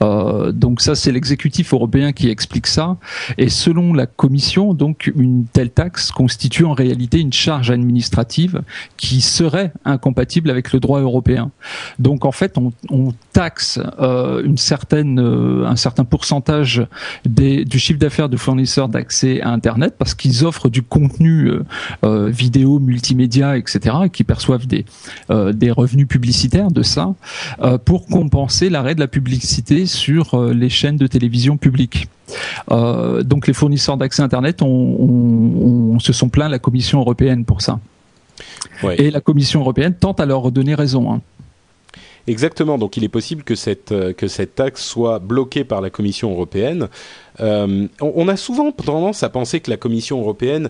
Euh, donc ça, c'est l'exécutif européen qui explique ça. Et selon la Commission, donc une telle taxe constitue en réalité une charge administrative qui serait incompatible avec le droit européen. Donc en fait, on, taxe euh, une certaine, euh, un certain pourcentage du chiffre d'affaires de fournisseurs d'accès à Internet parce qu'ils offrent du contenu euh, euh, vidéo, multimédia, etc., et qui perçoivent des, euh, des revenus publicitaires de ça pour compenser l'arrêt de la publicité sur les chaînes de télévision publiques. donc les fournisseurs d'accès Internet on, se sont plaints la Commission européenne pour ça. Et la Commission européenne tente à leur donner raison. Hein. Exactement, donc il est possible que cette, que cette taxe soit bloquée par la Commission européenne. Euh, on, a souvent tendance à penser que la Commission européenne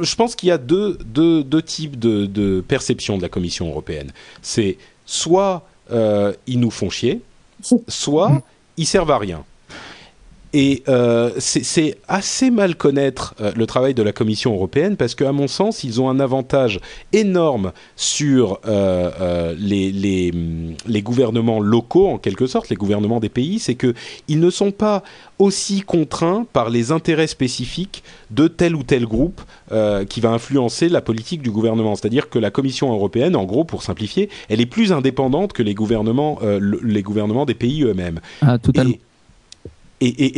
je pense qu'il y a deux, deux, deux types de, de, perception de la Commission européenne. C'est soit euh, ils nous font chier, soit ils servent à rien. Et euh, c'est assez mal connaître euh, le travail de la Commission européenne parce qu'à mon sens, ils ont un avantage énorme sur euh, euh les, les, les, gouvernements locaux, en quelque sorte, les gouvernements des pays, c'est qu'ils ne sont pas aussi contraints par les intérêts spécifiques de tel ou tel groupe qui va influencer la politique du gouvernement. C'est-à-dire que la Commission européenne, en gros, pour simplifier, elle est plus indépendante que les gouvernements, les gouvernements des pays eux-mêmes. Ah, totalement. Et,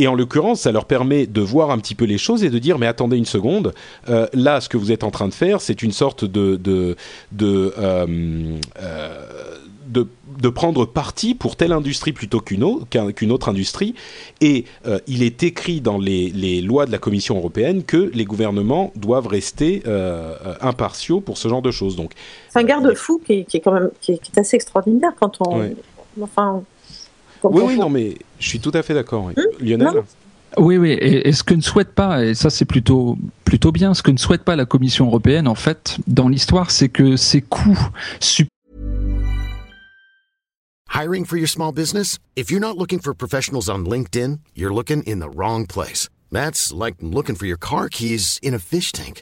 en l'occurrence, ça leur permet de voir un petit peu les choses et de dire mais attendez une seconde, euh, là ce que vous êtes en train de faire, c'est une sorte de de de, euh, euh, de de, prendre parti pour telle industrie plutôt qu'une autre, qu'une autre industrie. Et il est écrit dans les, les, lois de la Commission européenne que les gouvernements doivent rester impartiaux pour ce genre de choses. Donc, c'est un garde-fou qui, qui, est quand même qui est, assez extraordinaire quand on, enfin, oui, oui, non, mais je suis tout à fait d'accord. Hum, Lionel Oui, oui, et, ce que ne souhaite pas, et ça c'est plutôt plutôt bien, ce que ne souhaite pas la Commission européenne en fait dans l'histoire, c'est que ces coûts Hiring for your small business? If you're not looking for professionals on LinkedIn, you're looking in the wrong place. That's like looking for your car keys in a fish tank.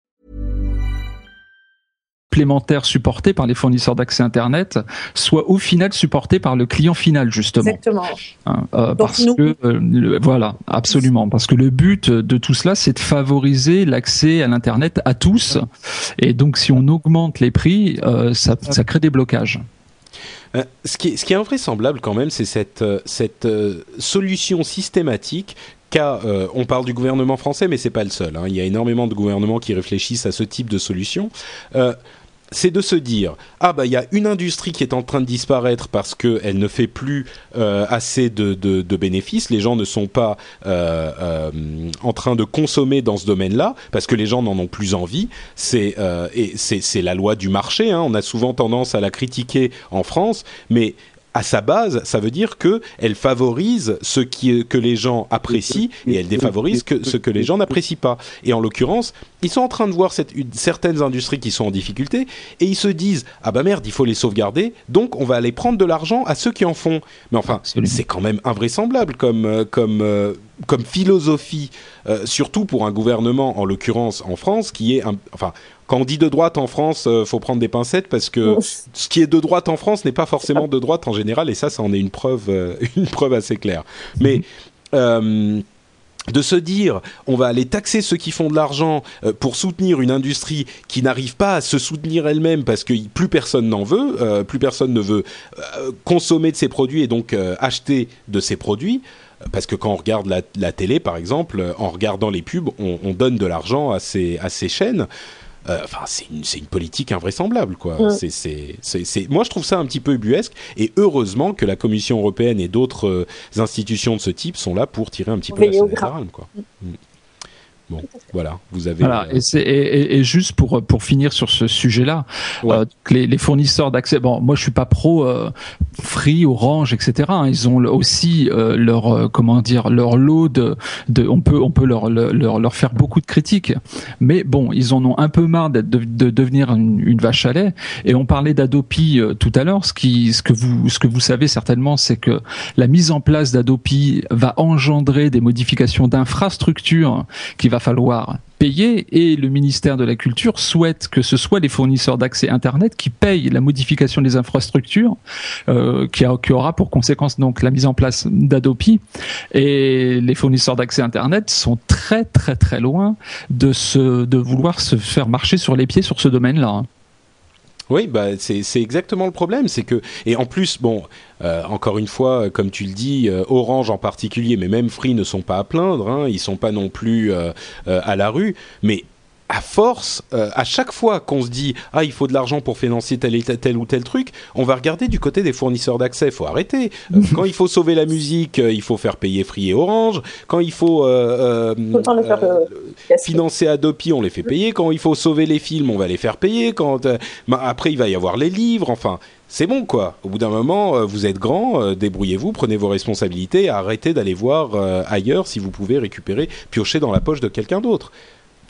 Supplémentaires supportés par les fournisseurs d'accès Internet soit au final supporté par le client final justement. Exactement. Hein, euh, parce que euh, le- voilà, absolument, parce que le but de tout cela, c'est de favoriser l'accès à l'internet à tous, et donc si on augmente les prix, euh, ça, ça crée des blocages. Euh, ce, qui est, ce qui est invraisemblable quand même, c'est cette, euh, cette euh, solution systématique qu'a. euh, on parle du gouvernement français, mais c'est pas le seul. hein. Il y a énormément de gouvernements qui réfléchissent à ce type de solution. C'est de se dire ah bah il y a une industrie qui est en train de disparaître parce qu'elle ne fait plus euh, assez de, de, bénéfices. Les gens ne sont pas euh, euh, en train de consommer dans ce domaine-là parce que les gens n'en ont plus envie. C'est et c'est la loi du marché. Hein. On a souvent tendance à la critiquer en France, mais à sa base, ça veut dire que elle favorise ce qui, que les gens apprécient et elle défavorise ce que les gens n'apprécient pas. Et en l'occurrence, ils sont en train de voir cette, une- certaines industries qui sont en difficulté et ils se disent ah bah merde, il faut les sauvegarder, donc on va aller prendre de l'argent à ceux qui en font. Mais enfin, c'est quand même invraisemblable comme euh, comme euh, comme philosophie, euh, surtout pour un gouvernement, en l'occurrence en France, qui est un, enfin. Quand on dit de droite en France, euh, faut prendre des pincettes parce que ce qui est de droite en France n'est pas forcément de droite en général, et ça, ça en est une preuve, euh, une preuve assez claire. Mais euh, de se dire, on va aller taxer ceux qui font de l'argent euh, pour soutenir une industrie qui n'arrive pas à se soutenir elle-même parce que plus personne n'en veut, euh, plus personne ne veut euh, consommer de ses produits et donc acheter de ses produits. Parce que quand on regarde la, télé, par exemple, en regardant les pubs, on, on donne de l'argent à ces, à ces chaînes. Euh, Enfin, c'est une, politique invraisemblable, quoi. Mm. C'est, c'est, c'est, c'est- moi, je trouve ça un petit peu ubuesque. Et heureusement que la Commission européenne et d'autres euh, institutions de ce type sont là pour tirer un petit peu la sonnette d'alarme, quoi. Mm. Bon, voilà, vous avez. Voilà, euh, et, c'est- et, et- et juste pour pour finir sur ce sujet-là, Ouais. euh, les, les fournisseurs d'accès. Bon, moi je suis pas pro euh, Free, Orange, etc. hein, ils ont aussi euh, leur euh, comment dire leur lot de, de on peut on peut leur, leur leur faire beaucoup de critiques, mais bon ils en ont un peu marre d'être de, de devenir une, une vache à lait. Et on parlait d'Adopi euh, tout à l'heure. Ce qui ce que vous ce que vous savez certainement, c'est que la mise en place d'Adopi va engendrer des modifications d'infrastructures qu'il va falloir payer et le ministère de la Culture souhaite que ce soit les fournisseurs d'accès Internet qui payent la modification des infrastructures euh, qui, qui aura pour conséquence donc la mise en place d'Adopi et les fournisseurs d'accès Internet sont très très très loin de se de vouloir se faire marcher sur les pieds sur ce domaine-là. Oui, bah, c'est exactement le problème. C'est que et en plus, bon, euh, encore une fois, comme tu le dis, euh, Orange en particulier, mais même Free ne sont pas à plaindre. Hein, ils sont pas non plus euh, à la rue, mais à force, euh, à chaque fois qu'on se dit ah il faut de l'argent pour financer tel, et tel, ou tel truc, on va regarder du côté des fournisseurs d'accès. Il faut arrêter. Euh, quand il faut sauver la musique, euh, il faut faire payer Free et Orange. Quand il faut financer Adopi, on les fait payer. Quand il faut sauver les films, on va les faire payer. Quand bah, après il va y avoir les livres. Enfin, c'est bon quoi. Au bout d'un moment, vous êtes grand, débrouillez-vous, prenez vos responsabilités, arrêtez d'aller voir ailleurs si vous pouvez récupérer, piocher dans la poche de quelqu'un d'autre.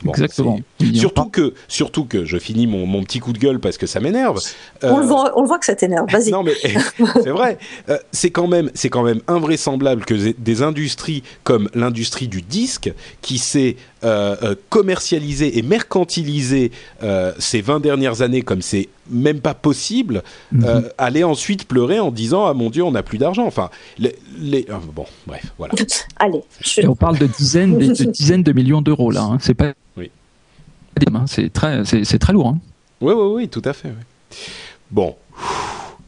Bon, Exactement. Surtout que, surtout que, je finis mon, mon petit coup de gueule parce que ça m'énerve. On, Euh, le voit, on le voit que ça t'énerve. Vas-y. non mais c'est vrai. Euh, c'est quand même, quand même invraisemblable que des- des industries comme l'industrie du disque, qui s'est euh, euh, commercialisée et mercantilisée euh, ces 20 dernières années comme c'est même pas possible, euh, Mhm. aller ensuite pleurer en disant ah mon dieu on n'a plus d'argent. Enfin, les, les- ah, bon bref voilà. Allez. je- Et on parle de dizaines, de, de dizaines de millions d'euros là. Hein. C'est pas Oui. c'est très, c'est très lourd. Hein. Oui, oui, oui, tout à fait. Bon.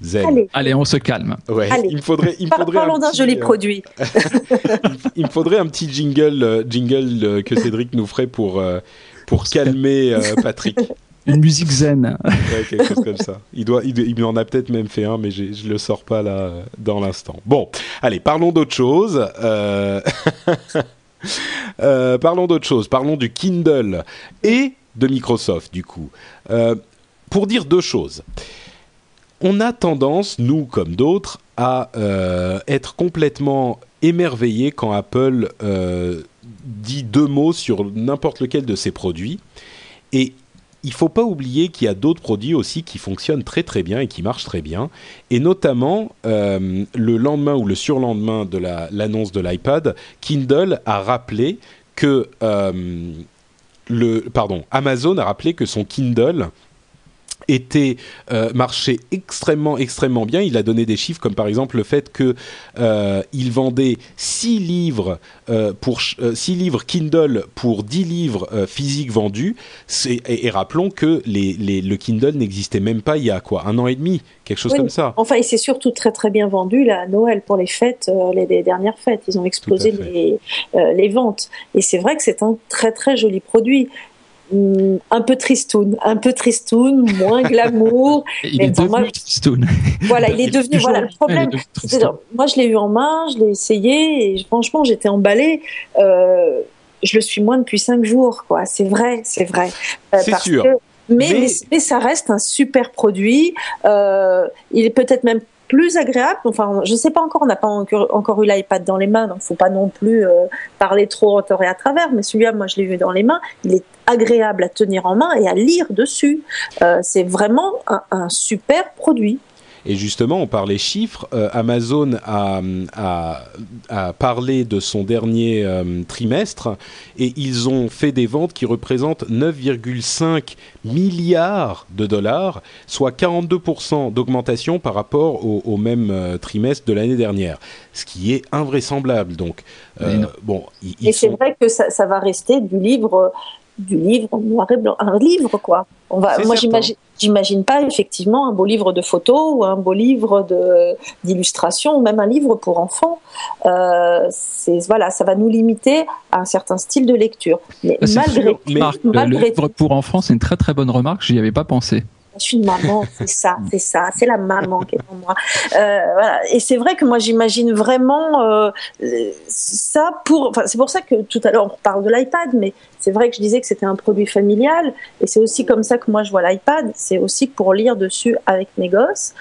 Zen. Allez. on se calme. Ouais. Il me faudrait, il me faudrait Parlons d'un joli euh, produit. il me faudrait un petit jingle, euh, jingle euh, que Cédric nous ferait pour, pour calmer Patrick. Une musique zen. Ouais, quelque chose comme ça. Il, doit, il, il en a peut-être même fait un, mais je ne le sors pas là dans l'instant. Bon, allez, parlons d'autre chose. parlons d'autre chose. Parlons du Kindle et de Microsoft, du coup. pour dire deux choses on a tendance, nous comme d'autres, à euh, être complètement émerveillés quand Apple euh, dit deux mots sur n'importe lequel de ses produits. Et il ne faut pas oublier qu'il y a d'autres produits aussi qui fonctionnent très très bien et qui marchent très bien. Et notamment, euh, le lendemain ou le surlendemain de l'annonce de l'iPad, Kindle a rappelé que... pardon, Amazon a rappelé que son Kindle était euh, marché extrêmement extrêmement bien. Il a donné des chiffres comme par exemple le fait que euh, il vendait 6 livres euh, pour 6 livres Kindle pour 10 livres physiques vendus. Et, et, rappelons que les, les, le Kindle n'existait même pas il y a quoi un an et demi, quelque chose comme ça. Enfin, il s'est surtout très très bien vendu là à Noël pour les fêtes, les, les, dernières fêtes. Ils ont explosé les, les ventes. Et c'est vrai que c'est un très très joli produit un peu tristoun, un peu tristoun, moins glamour. il est devenu tristoun. Voilà, il est devenu. Voilà, le problème. moi, je l'ai eu en main, je l'ai essayé et franchement, j'étais emballée. Euh, je le suis moins depuis cinq jours, quoi. C'est vrai, c'est vrai. Euh, c'est sûr. mais, mais, ça reste un super produit. Euh, il est peut-être même plus agréable. Enfin, je ne sais pas encore, on n'a pas encore, eu l'iPad dans les mains, donc il ne faut pas non plus euh, parler trop et à travers. Mais celui-là, moi, je l'ai vu dans les mains. Il est agréable à tenir en main et à lire dessus. Euh, c'est vraiment un, super produit. Et justement, on parlait chiffres. Euh, Amazon a, parlé de son dernier euh, trimestre et ils ont fait des ventes qui représentent 9,5 milliards de dollars, soit 42% d'augmentation par rapport au, même euh, trimestre de l'année dernière, ce qui est invraisemblable. Donc, bon, et c'est vrai que ça, ça, va rester du livre du livre en noir et blanc, un livre quoi. On va, moi j'imagine, j'imagine pas effectivement un beau livre de photos ou un beau livre de d'illustration ou même un livre pour enfants. Euh, c'est voilà, ça va nous limiter à un certain style de lecture. Mais malgré, le livre pour enfants, c'est une très très bonne remarque. J'y avais pas pensé je suis une maman, c'est ça, c'est ça, c'est la maman qui est en moi. Euh, voilà. Et c'est vrai que moi j'imagine vraiment euh, ça pour. Enfin, c'est pour ça que tout à l'heure on parle de l'iPad, mais c'est vrai que je disais que c'était un produit familial, et c'est aussi comme ça que moi je vois l'iPad. C'est aussi pour lire dessus avec mes gosses.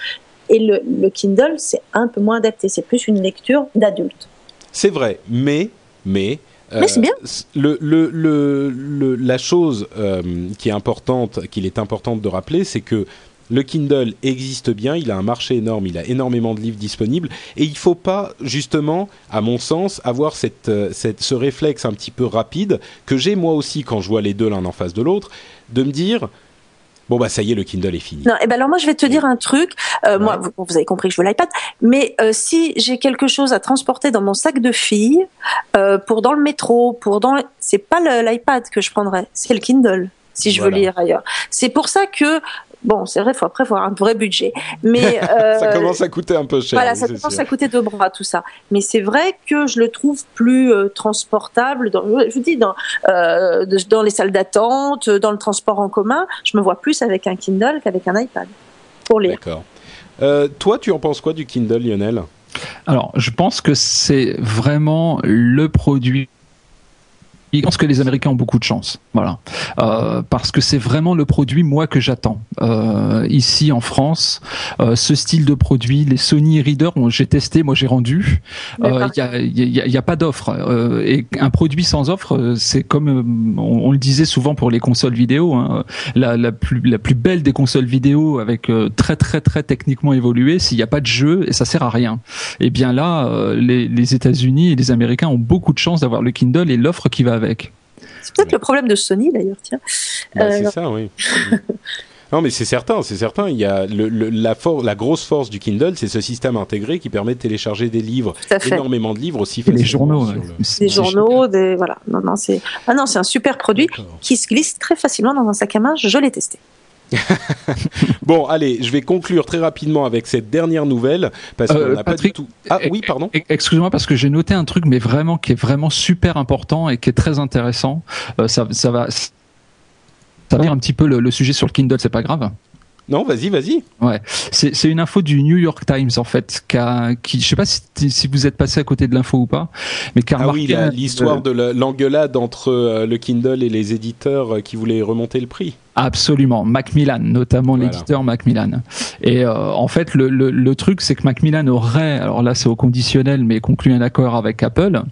Et le, le Kindle, c'est un peu moins adapté. C'est plus une lecture d'adulte. C'est vrai, mais mais mais c'est bien. Euh, le, le, le, la chose euh, qui est importante, qu'il est importante de rappeler, c'est que le Kindle existe bien, il a un marché énorme, il a énormément de livres disponibles, et il ne faut pas, justement, à mon sens, avoir cette, euh, cette, ce réflexe un petit peu rapide, que j'ai moi aussi quand je vois les deux l'un en face de l'autre, de me dire, bon bah ça y est, le Kindle est fini. Non, et eh ben alors moi je vais te dire un truc. Euh, moi, vous, avez compris que je veux l'iPad, mais euh, si j'ai quelque chose à transporter dans mon sac de fille, euh, pour dans le métro, pour dans, c'est pas l'iPad que je prendrais, c'est le Kindle si je veux lire ailleurs. C'est pour ça que Bon, c'est vrai, faut après avoir un vrai budget, mais euh, ça commence à coûter un peu cher. Voilà, ça commence à coûter deux bras tout ça. Mais c'est vrai que je le trouve plus euh, transportable. Dans, je vous dis dans euh, dans les salles d'attente, dans le transport en commun, je me vois plus avec un Kindle qu'avec un iPad pour lire. D'accord. Euh, toi, tu en penses quoi du Kindle, Lionel? Alors, je pense que c'est vraiment le produit je pense que les Américains ont beaucoup de chance, voilà, euh, parce que c'est vraiment le produit moi que j'attends. Euh, ici en France, euh, ce style de produit, les Sony Reader, j'ai testé, moi j'ai rendu. Il n'y a, y a, y a, pas d'offre et un produit sans offre, c'est comme on, le disait souvent pour les consoles vidéo, hein, la, la, plus la plus belle des consoles vidéo avec très très très techniquement évolué, s'il n'y a pas de jeu et ça sert à rien. Et eh bien là, les, les États-Unis et les Américains ont beaucoup de chance d'avoir le Kindle et l'offre qui va c'est peut-être le problème de Sony d'ailleurs, tiens. Bah, c'est euh, ça, oui. Non, mais c'est certain, c'est certain. Il y a le, la, la grosse force du Kindle, c'est ce système intégré qui permet de télécharger des livres, énormément de livres aussi facilement. Des journaux, des journaux, des voilà. Non, non, c'est ah non, c'est un super produit qui se glisse très facilement dans un sac à main. Je l'ai testé. bon, allez, je vais conclure très rapidement avec cette dernière nouvelle parce qu'on euh, n'a pas du tout. Ah oui, pardon. Excuse-moi parce que j'ai noté un truc, mais vraiment qui est vraiment super important et qui est très intéressant. Euh, ça, ça va ça va dire un petit peu le, sujet sur le Kindle, c'est pas grave. Non, vas-y, vas-y. Ouais, c'est une info du New York Times en fait, qui, a, qui je sais pas si, vous êtes passé à côté de l'info ou pas, mais qui ah oui, l'histoire de l'engueulade entre euh, le Kindle et les éditeurs qui voulaient remonter le prix. Absolument, Macmillan, notamment l'éditeur Macmillan. Et euh, en fait, le, le, le truc, c'est que Macmillan aurait, alors là c'est au conditionnel, mais conclu un accord avec Apple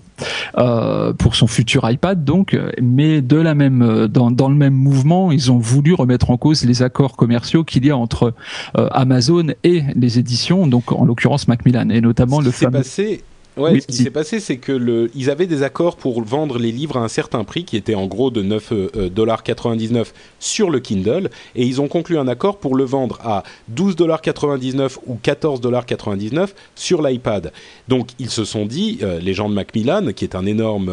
euh, pour son futur iPad, donc, mais de la même, dans, dans le même mouvement, ils ont voulu remettre en cause les accords commerciaux qu'il y a entre euh, Amazon et les éditions, donc en l'occurrence Macmillan, et notamment le fameux. Passé Ouais, ce qui s'est passé, c'est que le, ils avaient des accords pour vendre les livres à un certain prix, qui était en gros de 9,99$ euh, euh, sur le Kindle, et ils ont conclu un accord pour le vendre à 12,99$ ou 14,99$ sur l'iPad. Donc ils se sont dit, euh, les gens de Macmillan, qui est un énorme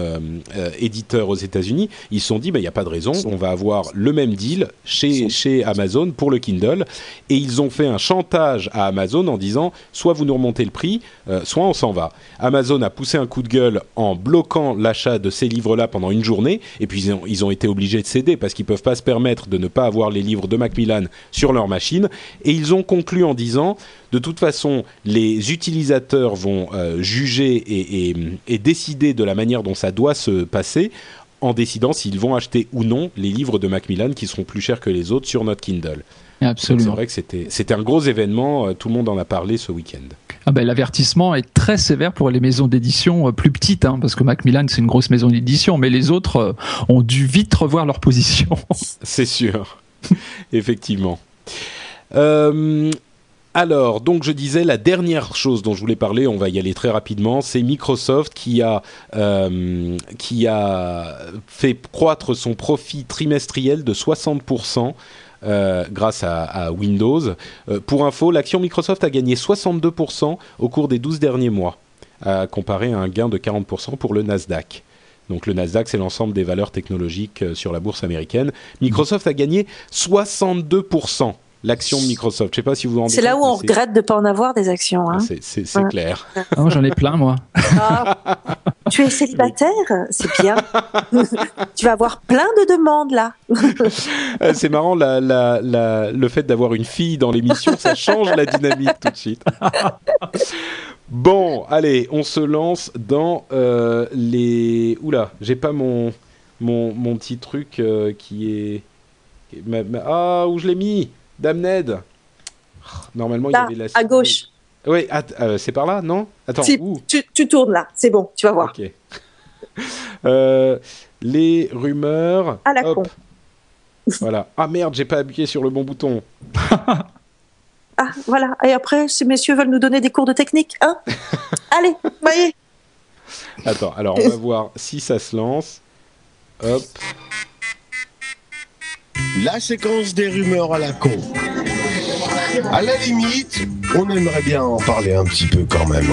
éditeur aux États-Unis, ils se sont dit, bah, il n'y a pas de raison, on va avoir le même deal chez, chez Amazon pour le Kindle, et ils ont fait un chantage à Amazon en disant, soit vous nous remontez le prix, soit on s'en va. Amazon a poussé un coup de gueule en bloquant l'achat de ces livres-là pendant une journée, et puis ils ont, été obligés de céder parce qu'ils ne peuvent pas se permettre de ne pas avoir les livres de Macmillan sur leur machine, et ils ont conclu en disant, de toute façon, les utilisateurs vont euh, juger et, décider de la manière dont ça doit se passer en décidant s'ils vont acheter ou non les livres de Macmillan qui seront plus chers que les autres sur notre Kindle. Absolument. C'est vrai que c'était un gros événement, euh, tout le monde en a parlé ce week-end. Ah ben, L'avertissement est très sévère pour les maisons d'édition euh, plus petites, hein, parce que Macmillan c'est une grosse maison d'édition, mais les autres euh, ont dû vite revoir leur position. c'est sûr, effectivement. alors, donc je disais, la dernière chose dont je voulais parler, on va y aller très rapidement, c'est Microsoft qui a, qui a fait croître son profit trimestriel de 60%. Euh, grâce à, Windows. Euh, pour info, l'action Microsoft a gagné 62% au cours des 12 derniers mois, comparé à un gain de 40% pour le Nasdaq. Donc le Nasdaq, c'est l'ensemble des valeurs technologiques euh, sur la bourse américaine. Microsoft a gagné 62% l'action Microsoft. Je sais pas si vous vous rendez C'est là où on regrette de ne pas en avoir des actions. Hein. C'est clair. Oh, J'en ai plein, moi. Ah, tu es célibataire? C'est bien. tu vas avoir plein de demandes là. Euh, c'est marrant, la, la, la, le fait d'avoir une fille dans l'émission, ça change la dynamique tout de suite. Bon, allez, on se lance dans euh, les... Oula, j'ai pas mon, mon, mon, petit truc euh, qui est... Ah, où je l'ai mis? Damned. Normalement, il y avait la. À gauche. Oui, euh, c'est par là, non? Attends. tu, tournes là, c'est bon, tu vas voir. Ok. Euh, les rumeurs. À la con. voilà. Ah merde, j'ai pas appuyé sur le bon bouton. ah, voilà. Et après, ces messieurs veulent nous donner des cours de technique, hein? Allez, voyez. Attends, alors on va voir si ça se lance. Hop la séquence des rumeurs à la con. À la limite, on aimerait bien en parler un petit peu quand même.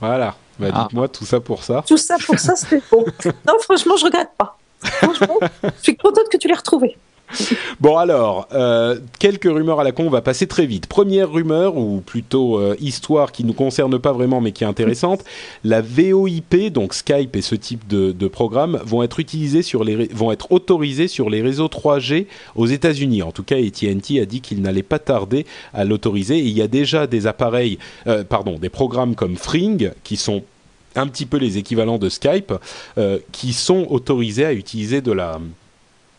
Voilà. Bah, ah. dites-moi tout ça pour ça. Tout ça pour ça, c'était bon. non, franchement, je regrette pas. Franchement, je suis contente que tu l'aies retrouvé. Bon alors, euh, quelques rumeurs à la con, on va passer très vite. Première rumeur, ou plutôt euh, histoire qui nous concerne pas vraiment mais qui est intéressante, la VoIP, donc Skype et ce type de, de programme, vont être utilisés sur les, vont être autorisés sur les réseaux 3G aux États-Unis. En tout cas, AT&T a dit qu'il n'allait pas tarder à l'autoriser. Il y a déjà des appareils, euh, pardon, des programmes comme Fring qui sont un petit peu les équivalents de Skype, qui sont autorisés à utiliser de la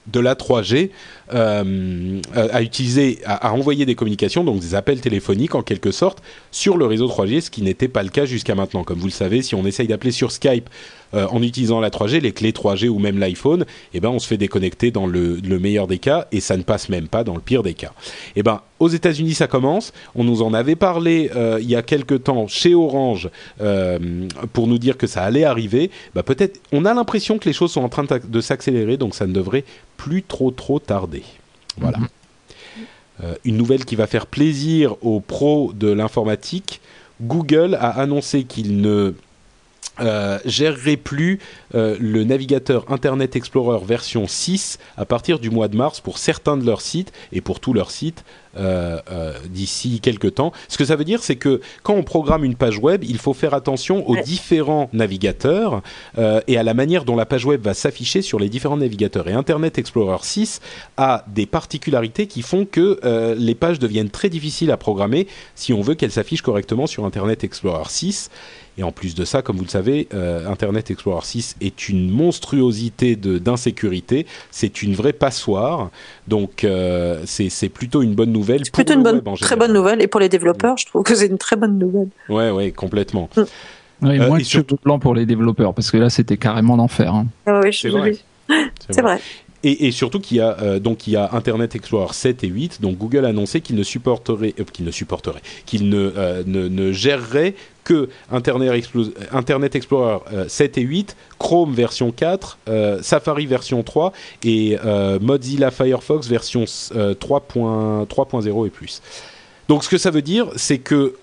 de la 3G euh, à utiliser, à, envoyer des communications, donc des appels téléphoniques en quelque sorte, sur le réseau 3G, ce qui n'était pas le cas jusqu'à maintenant. Comme vous le savez, si on essaye d'appeler sur Skype euh, en utilisant la 3G, les clés 3G ou même l'iPhone, eh ben on se fait déconnecter dans le, meilleur des cas et ça ne passe même pas dans le pire des cas. Eh ben aux États-Unis ça commence. On nous en avait parlé euh, il y a quelque temps chez Orange euh, pour nous dire que ça allait arriver. Bah, peut-être, on a l'impression que les choses sont en train de s'accélérer, donc ça ne devrait plus trop trop tarder. Voilà. Mhm. Une nouvelle qui va faire plaisir aux pros de l'informatique. Google a annoncé qu'il ne euh, gérerait plus euh, le navigateur Internet Explorer version 6 à partir du mois de mars pour certains de leurs sites et pour tous leurs sites euh, d'ici quelques temps. Ce que ça veut dire, c'est que quand on programme une page web, il faut faire attention aux différents navigateurs et à la manière dont la page web va s'afficher sur les différents navigateurs. Et Internet Explorer 6 a des particularités qui font que les pages deviennent très difficiles à programmer si on veut qu'elles s'affichent correctement sur Internet Explorer 6. Et en plus de ça, comme vous le savez, euh, Internet Explorer 6 est une monstruosité d'insécurité. C'est une vraie passoire. Donc, euh, c'est plutôt une bonne nouvelle. C'est plutôt une bonne, très bonne nouvelle. Et pour les développeurs, je trouve que c'est une très bonne nouvelle. Ouais, ouais, complètement. Mm. Oui, euh, moins de plan pour les développeurs, parce que là, c'était carrément l'enfer. Hein. Ah oui, c'est vrai. C'est vrai. Et, surtout qu'il y a euh, donc il y a Internet Explorer 7 et 8. Donc Google a annoncé qu'il ne supporterait, euh, qu'il ne supporterait, qu'il ne, euh, ne, ne gérerait que Internet, Internet Explorer 7 et 8, Chrome version 4, Safari version 3 et Mozilla Firefox version 3.0 et plus. Donc ce que ça veut dire, c'est que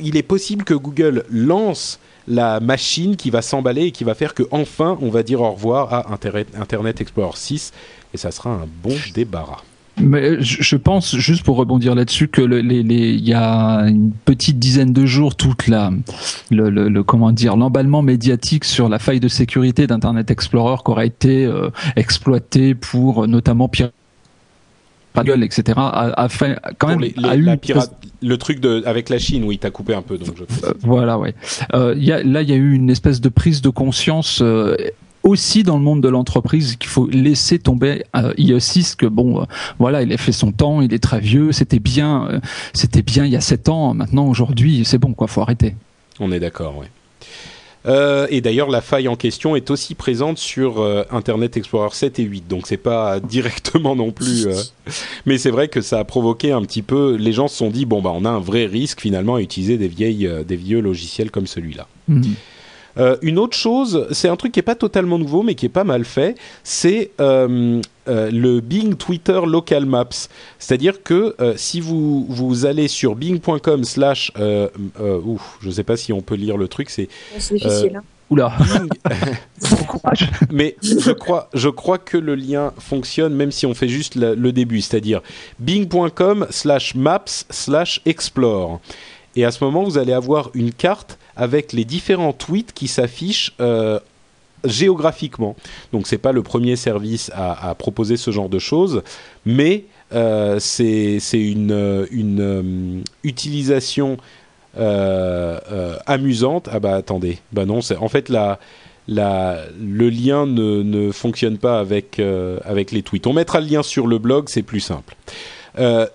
il est possible que Google lance la machine qui va s'emballer et qui va faire que enfin on va dire au revoir à Internet, Explorer 6 et ça sera un bon débarras. Mais je pense, juste pour rebondir là-dessus, que il y a une petite dizaine de jours, toute la, le, comment dire, l'emballement médiatique sur la faille de sécurité d'Internet Explorer qui aurait été euh, exploité pour notamment pirater etc., a, fait quand même le truc de avec la Chine, oui, t'as coupé un peu, donc. Euh, voilà, ouais. Euh, y a, là, il y a eu une espèce de prise de conscience. Euh, aussi dans le monde de l'entreprise qu'il faut laisser tomber euh, IE6 que bon euh, voilà il a fait son temps il est très vieux c'était bien c'était bien il y a sept ans maintenant aujourd'hui c'est bon quoi faut arrêter on est d'accord oui euh, et d'ailleurs, la faille en question est aussi présente sur euh, Internet Explorer 7 et 8, donc c'est pas directement non plus. Euh, mais c'est vrai que ça a provoqué un petit peu. Les gens se sont dit bon bah on a un vrai risque finalement à utiliser des vieilles, des vieux logiciels comme celui-là. Mhm. Euh, une autre chose, c'est un truc qui est pas totalement nouveau, mais qui est pas mal fait, c'est euh, euh, le Bing Twitter Local Maps. C'est-à-dire que si vous, vous allez sur bing.com slash... je sais pas si on peut lire le truc, c'est... C'est difficile. Hein. Oula. Mais je crois, je crois que le lien fonctionne même si on fait juste le début, c'est-à-dire bing.com slash maps slash explore. Et à ce moment, vous allez avoir une carte avec les différents tweets qui s'affichent euh, géographiquement. Donc c'est pas le premier service à, proposer ce genre de choses, mais euh, c'est une, euh, utilisation amusante. Ah bah attendez, bah non, en fait la, le lien ne, ne fonctionne pas avec, avec les tweets. On mettra le lien sur le blog, c'est plus simple.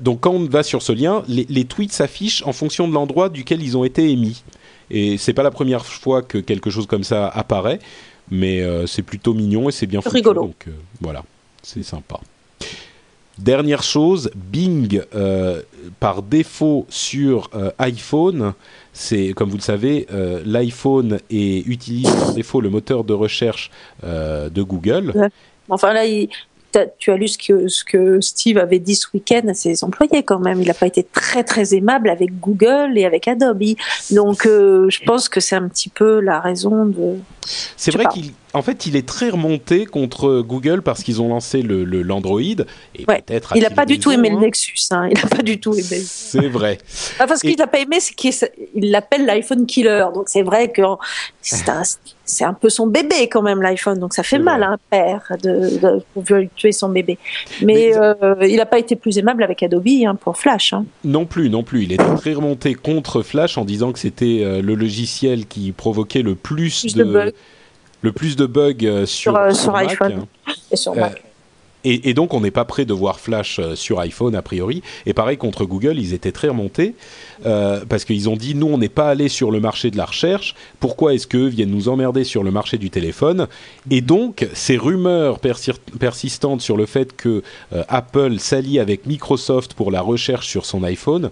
donc quand on va sur ce lien, les tweets s'affichent en fonction de l'endroit duquel ils ont été émis. Et c'est pas la première fois que quelque chose comme ça apparaît, mais euh, c'est plutôt mignon et c'est bien foutu. Rigolo. Donc euh, voilà, c'est sympa. Dernière chose, Bing, euh, par défaut sur iPhone, c'est comme vous le savez, l'iPhone utilise par défaut le moteur de recherche de Google. Enfin là, il, tu as lu ce que, ce que Steve avait dit ce week-end à ses employés quand même. Il n'a pas été très très aimable avec Google et avec Adobe. Donc euh, je pense que c'est un petit peu la raison de. C'est vrai qu'il en fait, il est très remonté contre Google parce qu'ils ont lancé le, l'Android. Et peut-être il n'a pas du tout aimé le Nexus. Hein. Il n'a pas du tout aimé. C'est vrai. Enfin, parce qu'il n'a pas aimé, c'est qu'il l'appelle l'iPhone killer. Donc c'est vrai que c'est un, peu son bébé quand même l'iPhone. Donc ça fait mal à un père de, de, tuer son bébé. Mais, euh, il n'a pas été plus aimable avec Adobe hein, pour Flash. Hein. Non plus, non plus. Il était très remonté contre Flash en disant que c'était euh, le logiciel qui provoquait le plus, de, de le plus de bugs euh, sur, sur, iPhone et sur Mac. et, donc, on n'est pas prêt de voir Flash euh, sur iPhone a priori. Et pareil contre Google, ils étaient très remontés euh, parce qu'ils ont dit nous, on n'est pas allé sur le marché de la recherche. Pourquoi est-ce qu'eux viennent nous emmerder sur le marché du téléphone? Et donc, ces rumeurs persistantes sur le fait que euh, Apple s'allie avec Microsoft pour la recherche sur son iPhone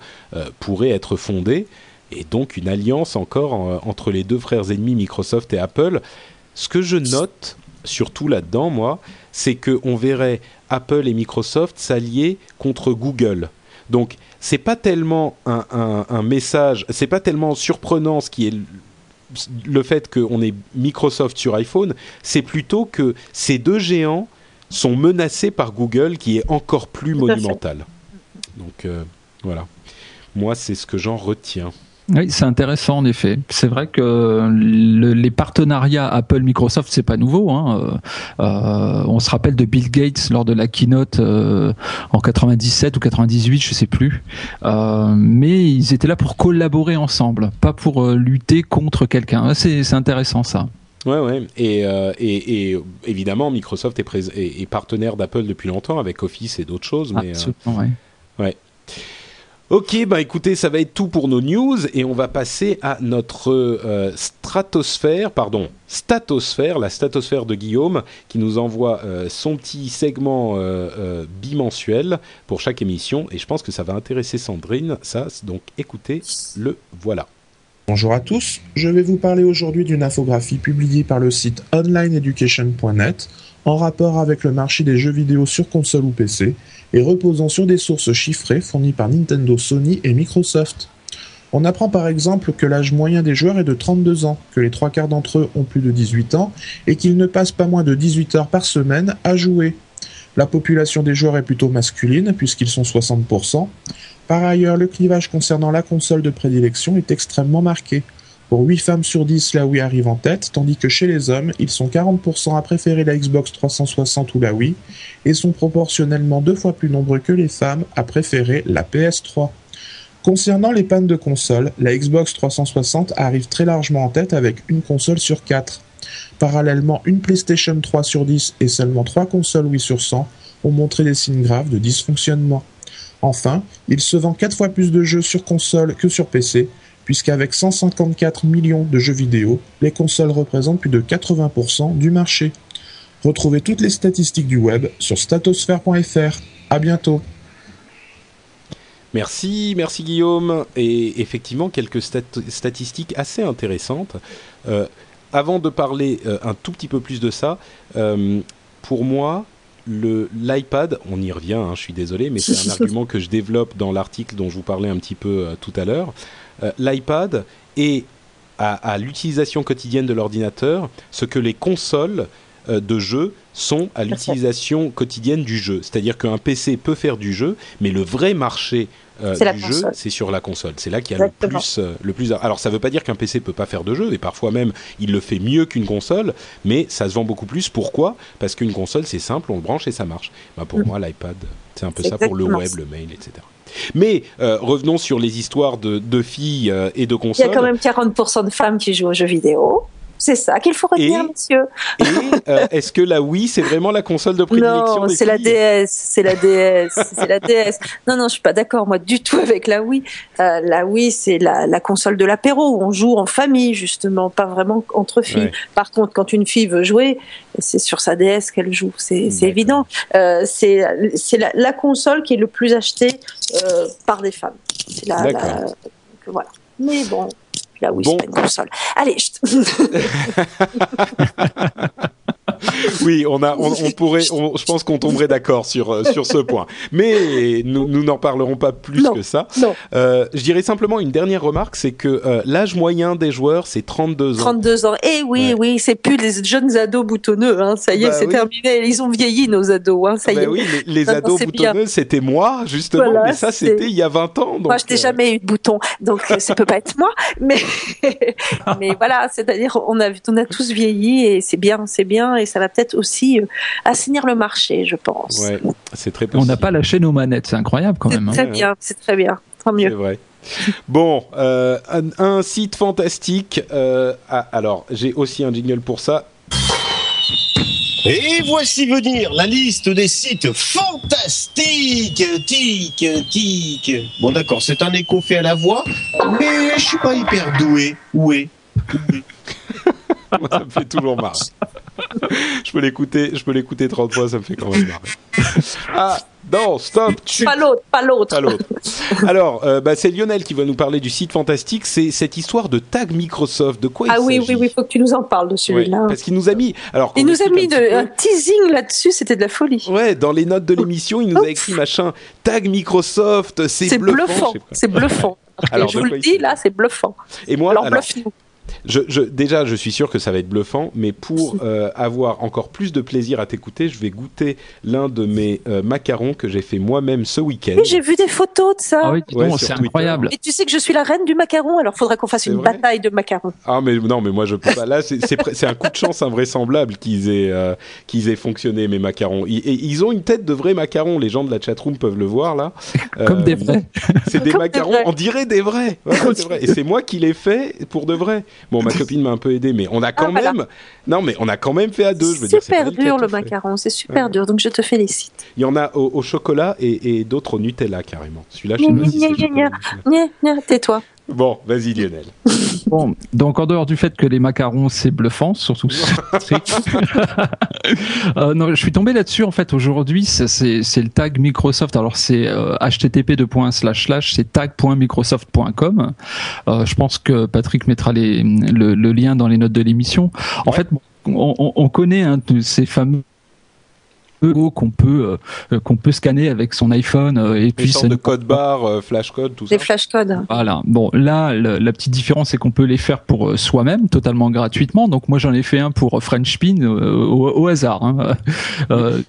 pourraient être fondées. Et donc, une alliance encore entre les deux frères ennemis Microsoft et Apple. Ce que je note surtout là-dedans, moi, c'est qu'on verrait Apple et Microsoft s'allier contre Google. Donc, c'est pas tellement un, message, c'est pas tellement surprenant ce qui est le fait qu'on ait Microsoft sur iPhone, c'est plutôt que ces deux géants sont menacés par Google qui est encore plus monumental. Donc euh, voilà, moi c'est ce que j'en retiens. Oui, c'est intéressant en effet. C'est vrai que les partenariats Apple-Microsoft, c'est pas nouveau. Hein. Euh, euh, on se rappelle de Bill Gates lors de la keynote euh, en 97 ou 98, je sais plus. mais ils étaient là pour collaborer ensemble, pas pour lutter contre quelqu'un. C'est intéressant ça. Ouais, ouais. Et, et, évidemment, Microsoft est, est, partenaire d'Apple depuis longtemps avec Office et d'autres choses. Mais, Absolument, ouais. ouais. Ok, bah écoutez, ça va être tout pour nos news et on va passer à notre euh, stratosphère, pardon, statosphère, la statosphère de Guillaume, qui nous envoie euh, son petit segment euh, bimensuel pour chaque émission et je pense que ça va intéresser Sandrine, ça, donc écoutez, le voilà. Bonjour à tous, je vais vous parler aujourd'hui d'une infographie publiée par le site onlineeducation.net en rapport avec le marché des jeux vidéo sur console ou PC et reposant sur des sources chiffrées fournies par Nintendo, Sony et Microsoft. On apprend par exemple que l'âge moyen des joueurs est de 32 ans, que les trois quarts d'entre eux ont plus de 18 ans et qu'ils ne passent pas moins de 18 heures par semaine à jouer. La population des joueurs est plutôt masculine puisqu'ils sont 60%. Par ailleurs, le clivage concernant la console de prédilection est extrêmement marqué. Pour 8 femmes sur 10, la Wii arrive en tête, tandis que chez les hommes, ils sont 40% à préférer la Xbox 360 ou la Wii, et sont proportionnellement deux fois plus nombreux que les femmes à préférer la PS3. Concernant les pannes de console, la Xbox 360 arrive très largement en tête avec une console sur 4. Parallèlement, une PlayStation 3 sur 10 et seulement 3 consoles Wii sur 100 ont montré des signes graves de dysfonctionnement. Enfin, il se vend 4 fois plus de jeux sur console que sur PC, puisqu'avec 154 millions de jeux vidéo, les consoles représentent plus de 80% du marché. Retrouvez toutes les statistiques du web sur statosphere.fr. À bientôt. Merci, merci Guillaume. Et effectivement, quelques statistiques assez intéressantes. Euh, avant de parler euh, un tout petit peu plus de ça, euh, pour moi, l'iPad, on y revient, hein, je suis désolé, mais c'est un argument que je développe dans l'article dont je vous parlais un petit peu tout à l'heure. Euh, l'iPad est à, l'utilisation quotidienne de l'ordinateur ce que les consoles euh, de jeux sont à l'utilisation quotidienne du jeu. C'est-à-dire qu'un PC peut faire du jeu, mais le vrai marché euh, du jeu, c'est sur la console. C'est là qu'il y a le plus, le plus. Alors, ça ne veut pas dire qu'un PC peut pas faire de jeu, et parfois même il le fait mieux qu'une console, mais ça se vend beaucoup plus. Pourquoi? Parce qu'une console, c'est simple, on le branche et ça marche. Bah, pour mm. moi, l'iPad, c'est un peu ça pour le web, le mail, etc. Mais euh, revenons sur les histoires de, de filles euh, et de consoles. Il y a quand même 40% de femmes qui jouent aux jeux vidéo. C'est ça qu'il faut retenir, monsieur. Et euh, est-ce que la Wii, c'est vraiment la console de prédilection Non, c'est la DS, c'est la DS, c'est la DS. Non, non, je suis pas d'accord, moi, du tout avec la Wii. Euh, la Wii, c'est la, la, console de l'apéro où on joue en famille, justement, pas vraiment entre filles. Par contre, quand une fille veut jouer, c'est sur sa DS qu'elle joue, c'est évident. Euh, c'est la, la, console qui est le plus achetée euh, par des femmes. C'est la, la, voilà. Mais bon, Là, oui, bon. c'est pas une console. Allez, oui, on a, on, pourrait, je pense qu'on tomberait d'accord sur euh, sur ce point. Mais nous nous n'en parlerons pas plus que ça. Non. Euh, je dirais simplement une dernière remarque, c'est que euh, l'âge moyen des joueurs c'est 32 ans. 32 ans. Eh oui, oui, c'est plus les jeunes ados boutonneux. Hein. Ça y est, bah c'est terminé. Ils ont vieilli nos ados. Hein. Ça bah y est. Oui, les, ados boutonneux, c'était moi justement. mais ça, c'était il y a 20 ans. Donc, moi, je n'ai jamais eu de bouton, donc ça peut pas être moi. Mais mais voilà, c'est-à-dire on a on a tous vieilli et c'est bien, c'est bien et ça va peut-être aussi euh, assainir le marché, je pense. Ouais, c'est très On n'a pas lâché nos manettes, c'est incroyable quand même. C'est hein. très bien, c'est très bien, tant mieux. C'est vrai. Bon, euh, un, site fantastique. Euh, ah, alors, j'ai aussi un jingle pour ça. Et voici venir la liste des sites fantastiques. Tic, tic. Bon, d'accord, c'est un écho fait à la voix, mais je suis pas hyper doué. Moi, ça me fait toujours marrer. Je peux l'écouter, je peux l'écouter 30 fois, ça me fait quand même marrer. Ah, non, stop. chut. Pas l'autre, pas l'autre. Pas l'autre. Alors, euh, bah, c'est Lionel qui va nous parler du site fantastique. C'est cette histoire de tag Microsoft. De quoi Ah il oui, s'agit oui, oui, faut que tu nous en parles de celui-là. parce qu'il nous a mis. Alors, Il nous a mis un de, petit peu. un teasing là-dessus, c'était de la folie. Ouais, dans les notes de l'émission, il nous a écrit machin tag Microsoft, c'est C'est bluffant. bluffant, c'est bluffant. Alors, Et je vous le il dis, là, c'est bluffant. Et moi, Alors, alors, bluffe-nous. Je, je, déjà, je suis sûr que ça va être bluffant, mais pour euh, avoir encore plus de plaisir à t'écouter, je vais goûter l'un de mes euh, macarons que j'ai fait moi-même ce week-end. Oui, j'ai vu des photos de ça. Ah oui, Ouais, c'est incroyable. Et tu sais que je suis la reine du macaron, alors faudrait qu'on fasse une vrai bataille de macarons. Ah mais non mais moi je peux pas. Là c'est un coup de chance invraisemblable qu'ils aient euh, qu'ils aient fonctionné mes macarons. Ils, et ils ont une tête de vrais macarons. Les gens de la chatroom peuvent le voir là. Comme Euh, des vrais. C'est des Comme macarons. On dirait des vrais. Vrai. Et c'est moi qui les fait pour de vrai. Bon ma copine m'a un peu aidé, mais on a quand Ah, voilà. même. Non mais on a quand même fait à deux. Je veux super dur le macaron, c'est super dur, donc je te félicite. Il y en a au, au chocolat et, et d'autres au Nutella carrément. Celui-là je sais pas si tais-toi. Bon vas-y Lionel. Bon, donc en dehors du fait que les macarons c'est bluffant, surtout. euh, non, je suis tombé là-dessus en fait aujourd'hui. C'est le tag Microsoft. Alors c'est euh, http c'est tag.microsoft.com. Euh, je pense que Patrick mettra les, le, le lien dans les notes de l'émission. En fait, bon, on, on- on connaît hein, tous ces fameux qu'on peut euh, qu'on peut scanner avec son iPhone euh, et puis ça de code barre, euh, flash code, tout ça. Des flashcodes. voilà. Bon, là, le- la petite différence, c'est qu'on peut les faire pour euh, soi-même, totalement gratuitement. Donc, moi, j'en ai fait un pour French euh, au, au hasard. hein. Euh,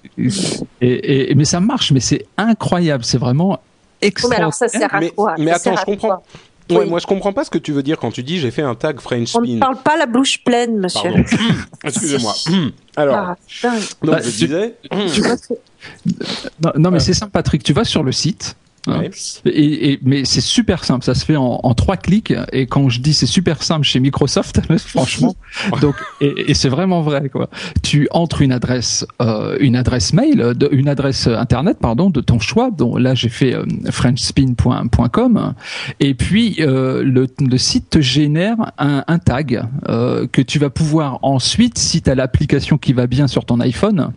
et, et- mais ça marche, mais c'est incroyable. C'est vraiment Oh, mais extraordinaire. alors ça sert à quoi? mais attends, je comprends. Ouais, Oui. moi je comprends pas ce que tu veux dire quand tu dis j'ai fait un tag French On ne spin. parle pas la bouche pleine, monsieur. Pardon. Excusez-moi. Alors, Ah, donc Bah, je tu- disais. Tu vas- Non, non, mais c'est simple, Patrick. Tu vas sur le site. Hein, Ouais. Et, et- mais c'est super simple, ça se fait en, en trois clics. Et quand je dis c'est super simple chez Microsoft, franchement, donc et, et c'est vraiment vrai quoi. Tu entres une adresse, euh, une adresse mail, de, une adresse internet pardon de ton choix. dont là j'ai fait euh, frenchspin.com et puis euh, le, le site te génère un, un tag euh, que tu vas pouvoir ensuite, si tu as l'application qui va bien sur ton iPhone.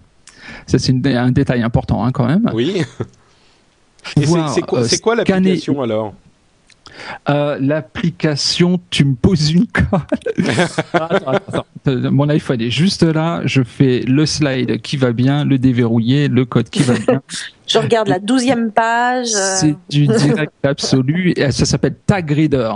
Ça c'est un détail important hein, quand même. Oui. Et c'est- pouvoir, c'est quoi, euh, c'est quoi scanner- l'application alors Euh, L'application, tu me poses une colle. Attends, attends, attends. Euh, Mon iPhone est juste là. Je fais le slide qui va bien, le déverrouiller, le code qui va bien. Je regarde la douzième page, C'est du direct absolu. Et ça s'appelle Tag Reader.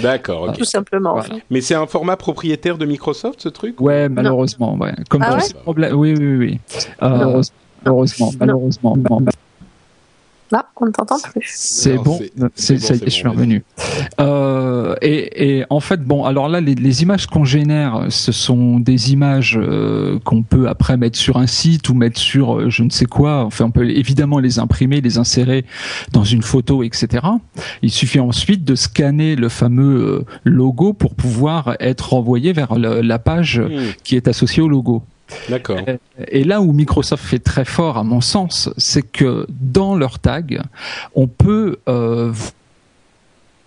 D'accord, tout simplement. Voilà. Mais c'est un format propriétaire de Microsoft ce truc? Ouais, malheureusement. Ouais. Comme Ah dans ouais? ces problèmes. Oui, oui, oui. Euh, Non. Heureusement, Non. Là, on ne t'entend plus. C'est bon, c'est- bon, est, je suis bon, revenu. Euh, et, et en fait, bon, alors là, les, les images qu'on génère, ce sont des images euh, qu'on peut après mettre sur un site ou mettre sur euh, je ne sais quoi. Enfin, on peut évidemment les imprimer, les insérer dans une photo, etc. Il suffit ensuite de scanner le fameux euh, logo pour pouvoir être renvoyé vers le- la page Hmm, qui est associée au logo. D'accord. Et là où Microsoft fait très fort, à mon sens, c'est que dans leurs tags, on peut euh,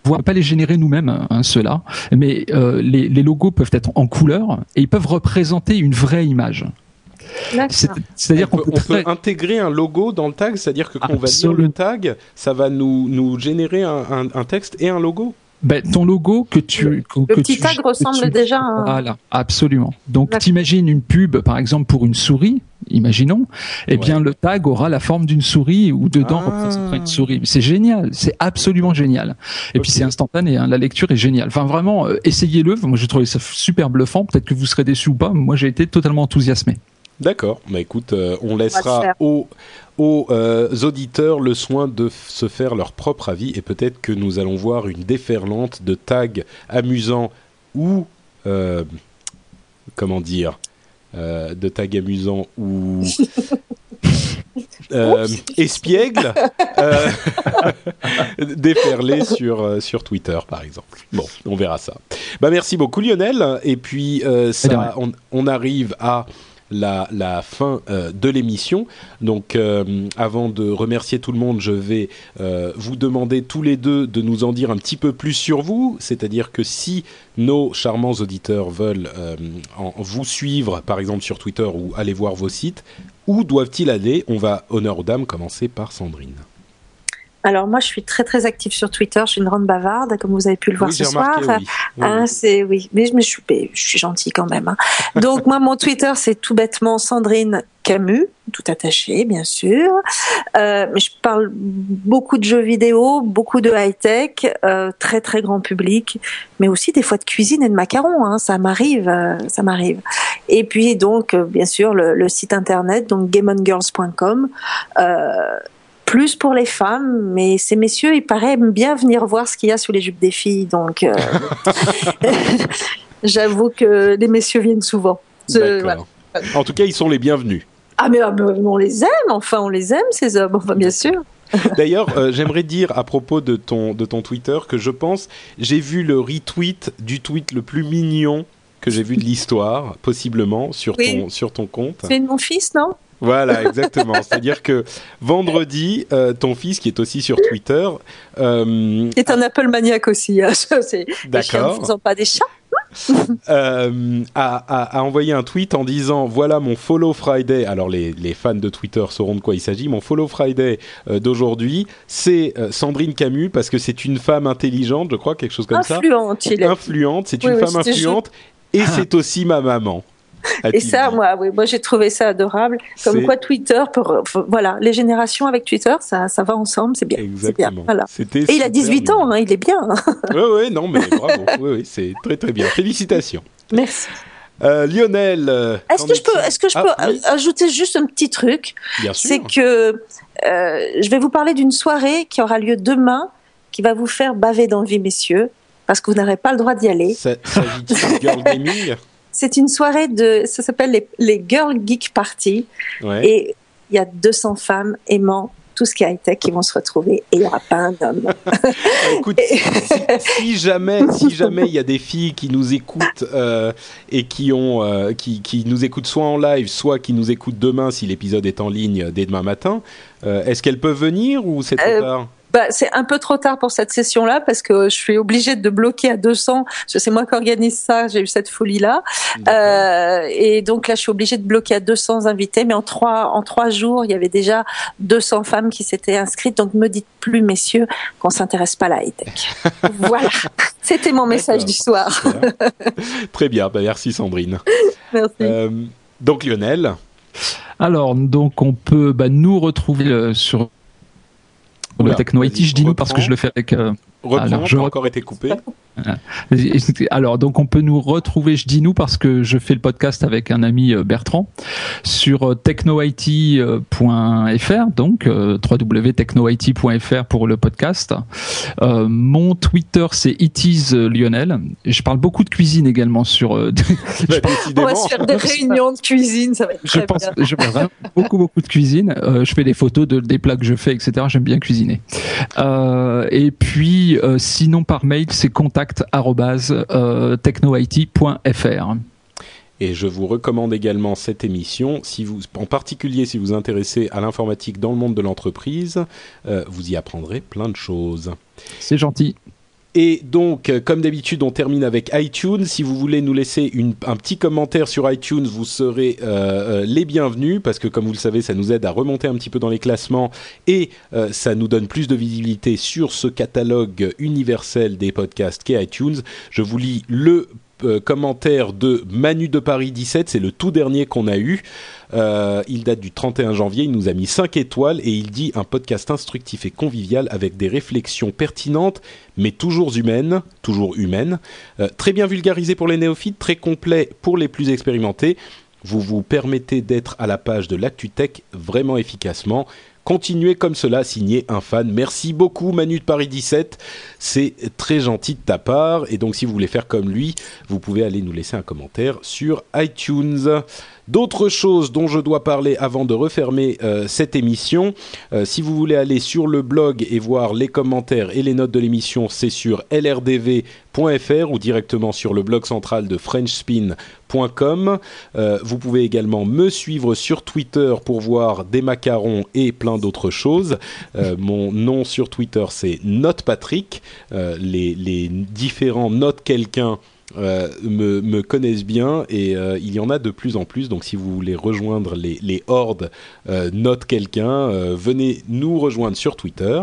voir, pas les générer nous-mêmes, hein, ceux-là, mais euh, les, les logos peuvent être en couleur et ils peuvent représenter une vraie image. C'est-à-dire on qu'on peut, peut, on peut très- intégrer un logo dans le tag, c'est-à-dire que quand on va lire Absolument. le tag, ça va nous, nous générer un, un- un texte et un logo. Ben, ton logo que tu que, Le que petit tu- tag que ressemble tu- déjà à un... Voilà, absolument. Donc, D'accord. t'imagines une pub, par exemple, pour une souris, imaginons, eh bien, le tag aura la forme d'une souris ou dedans Ah. représentera une souris. C'est génial, c'est absolument génial. Et puis, c'est instantané, hein, la lecture est géniale. Enfin, vraiment, euh, essayez-le. Moi, j'ai trouvé ça super bluffant. Peut-être que vous serez déçus ou pas. mais Moi, j'ai été totalement enthousiasmé. D'accord. Bah écoute, euh, on le laissera aux, aux euh, auditeurs le soin de se faire leur propre avis et peut-être que nous allons voir une déferlante de tags amusants ou euh, comment dire euh, de tags amusants ou euh, espiègles euh, déferler sur euh, sur Twitter par exemple. Bon, on verra ça. Bah merci beaucoup Lionel et puis euh, ça on arrive à la, fin euh, de l'émission. Donc, euh, avant de remercier tout le monde, je vais euh, vous demander tous les deux de nous en dire un petit peu plus sur vous. C'est-à-dire que si nos charmants auditeurs veulent en, vous suivre, par exemple sur Twitter ou aller voir vos sites, où doivent-ils aller? On va, honneur aux dames, commencer par Sandrine. Alors moi, je suis très très active sur Twitter. Je suis une grande bavarde, comme vous avez pu le voir Oui, ce soir. oui. Oui, Hein, c'est oui, mais je suis, je suis gentille quand même. hein. Donc moi, mon Twitter, c'est tout bêtement Sandrine Camus, tout attaché, bien sûr. Euh, mais je parle beaucoup de jeux vidéo, beaucoup de high tech, euh, très très grand public, mais aussi des fois de cuisine et de macarons. Hein, ça m'arrive, euh, ça m'arrive. Et puis donc, euh, bien sûr, le, le site internet, donc gameongirls.com. Plus pour les femmes, mais ces messieurs, il paraît, aiment bien venir voir ce qu'il y a sous les jupes des filles. Donc, euh, j'avoue que les messieurs viennent souvent. Voilà. En tout cas, ils sont les bienvenus. Ah, mais, ah, mais on les aime, enfin, on les aime, ces hommes, enfin, bien sûr. D'ailleurs, euh, j'aimerais dire à propos de ton, de ton Twitter que je pense, j'ai vu le retweet du tweet le plus mignon que j'ai vu de l'histoire, possiblement, sur, Oui. ton, sur ton compte. C'est de mon fils, non? Voilà, exactement. C'est-à-dire que vendredi, euh, ton fils, qui est aussi sur Twitter, euh, C'est un Apple maniaque aussi. hein. Chiens ne D'accord. faisant pas des chats. euh, a, a- a envoyé un tweet en disant voilà mon follow Friday. Alors les, les fans de Twitter sauront de quoi il s'agit. Mon follow Friday euh, d'aujourd'hui, c'est euh, Sandrine Camus parce que c'est une femme intelligente, je crois, quelque chose comme ça. Influente, il est. Influente, c'est Oui, une oui, femme influente et c'est aussi ma maman. Et ça, moi, oui, moi j'ai trouvé ça adorable. Comme quoi Twitter, pour, voilà, les générations avec Twitter, ça, ça va ensemble, c'est bien. Exactement. Voilà. Et il a super 18 ans, hein, il est bien. Oui, oui, non, mais bravo. Oui, oui, c'est très, très bien. Félicitations. Merci. Euh, Lionel. euh, Est-ce que je peux, est-ce que je Ah, peux oui, ajouter juste un petit truc? Bien sûr. C'est que euh, je vais vous parler d'une soirée qui aura lieu demain, qui va vous faire baver d'envie, messieurs, parce que vous n'aurez pas le droit d'y aller. Ça- de Girl Gaming? C'est une soirée de, ça s'appelle les, les Girl Geek Party, Ouais. et il y a 200 femmes aimant tout ce qui est high-tech qui vont se retrouver, et il n'y aura pas un homme. Écoute, si, si jamais, si jamais il y a des filles qui nous écoutent euh, et qui ont, euh, qui, qui nous écoutent soit en live, soit qui nous écoutent demain si l'épisode est en ligne dès demain matin, euh, est-ce qu'elles peuvent venir ou c'est trop Euh, tard? Bah, c'est un peu trop tard pour cette session-là parce que je suis obligée de bloquer à 200. parce que C'est moi qui organise ça. J'ai eu cette folie-là. Euh, et donc là, je suis obligée de bloquer à 200 invités. Mais en trois, en trois jours, il y avait déjà 200 femmes qui s'étaient inscrites. Donc, me dites plus, messieurs, qu'on s'intéresse pas à la high-tech. voilà. C'était mon message du soir. Très bien, bah, merci Sandrine. Merci. Euh, donc Lionel, Alors, donc, on peut bah, nous retrouver euh, sur Oula, le Techno IT. vas-y, Je dis nous parce que je le fais avec. euh, Alors, je encore été coupé. Alors, donc, on peut nous retrouver, je dis nous parce que je fais le podcast avec un ami euh, Bertrand sur euh, technoit.fr, donc euh, www.technoit.fr pour le podcast. Euh, mon Twitter, c'est itis Lionel. Et Je parle beaucoup de cuisine également sur. euh, Bah, On va se faire des réunions de cuisine. Ça va être je très pense, bien. je parle vraiment beaucoup beaucoup de cuisine. Euh, je fais des photos de, des plats que je fais, etc. J'aime bien cuisiner. Euh, et puis, euh, sinon par mail, c'est contact euh. Et je vous recommande également cette émission, si vous, en particulier si vous vous intéressez à l'informatique dans le monde de l'entreprise, euh, vous y apprendrez plein de choses. C'est gentil. Et donc, euh, comme d'habitude, on termine avec iTunes. Si vous voulez nous laisser un petit commentaire sur iTunes, vous serez euh, euh, les bienvenus parce que, comme vous le savez, ça nous aide à remonter un petit peu dans les classements et ça nous donne plus de visibilité sur ce catalogue universel des podcasts qu'est iTunes. Je vous lis le euh, commentaire de Manu de Paris 17, c'est le tout dernier qu'on a eu. Euh, il date du 31 janvier, il nous a mis 5 étoiles et il dit un podcast instructif et convivial avec des réflexions pertinentes mais toujours humaines, toujours humaines, Euh, très bien vulgarisé pour les néophytes, très complet pour les plus expérimentés. Vous vous permettez d'être à la page de l'ActuTech vraiment efficacement. Continuez comme cela, signé un fan. Merci beaucoup Manu de Paris 17, c'est très gentil de ta part. Et donc si vous voulez faire comme lui, vous pouvez aller nous laisser un commentaire sur iTunes. D'autres choses dont je dois parler avant de refermer euh, cette émission, euh, si vous voulez aller sur le blog et voir les commentaires et les notes de l'émission, c'est sur lrdv.fr ou directement sur le blog central de frenchspin.com. Euh, vous pouvez également me suivre sur Twitter pour voir des macarons et plein d'autres choses. mon nom sur Twitter, c'est NotePatrick. les, les différents notes quelqu'un euh, me, me, connaissent bien et euh, il y en a de plus en plus. Donc si vous voulez rejoindre les, les hordes, euh, note quelqu'un, venez nous rejoindre sur Twitter.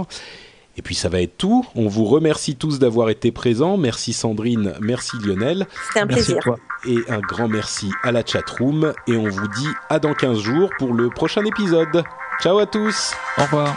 Et puis ça va être tout. On vous remercie tous d'avoir été présents. Merci Sandrine, merci Lionel. C'était un merci plaisir. Et un grand merci à la chatroom. Et on vous dit à dans 15 jours pour le prochain épisode. Ciao à tous. Au revoir.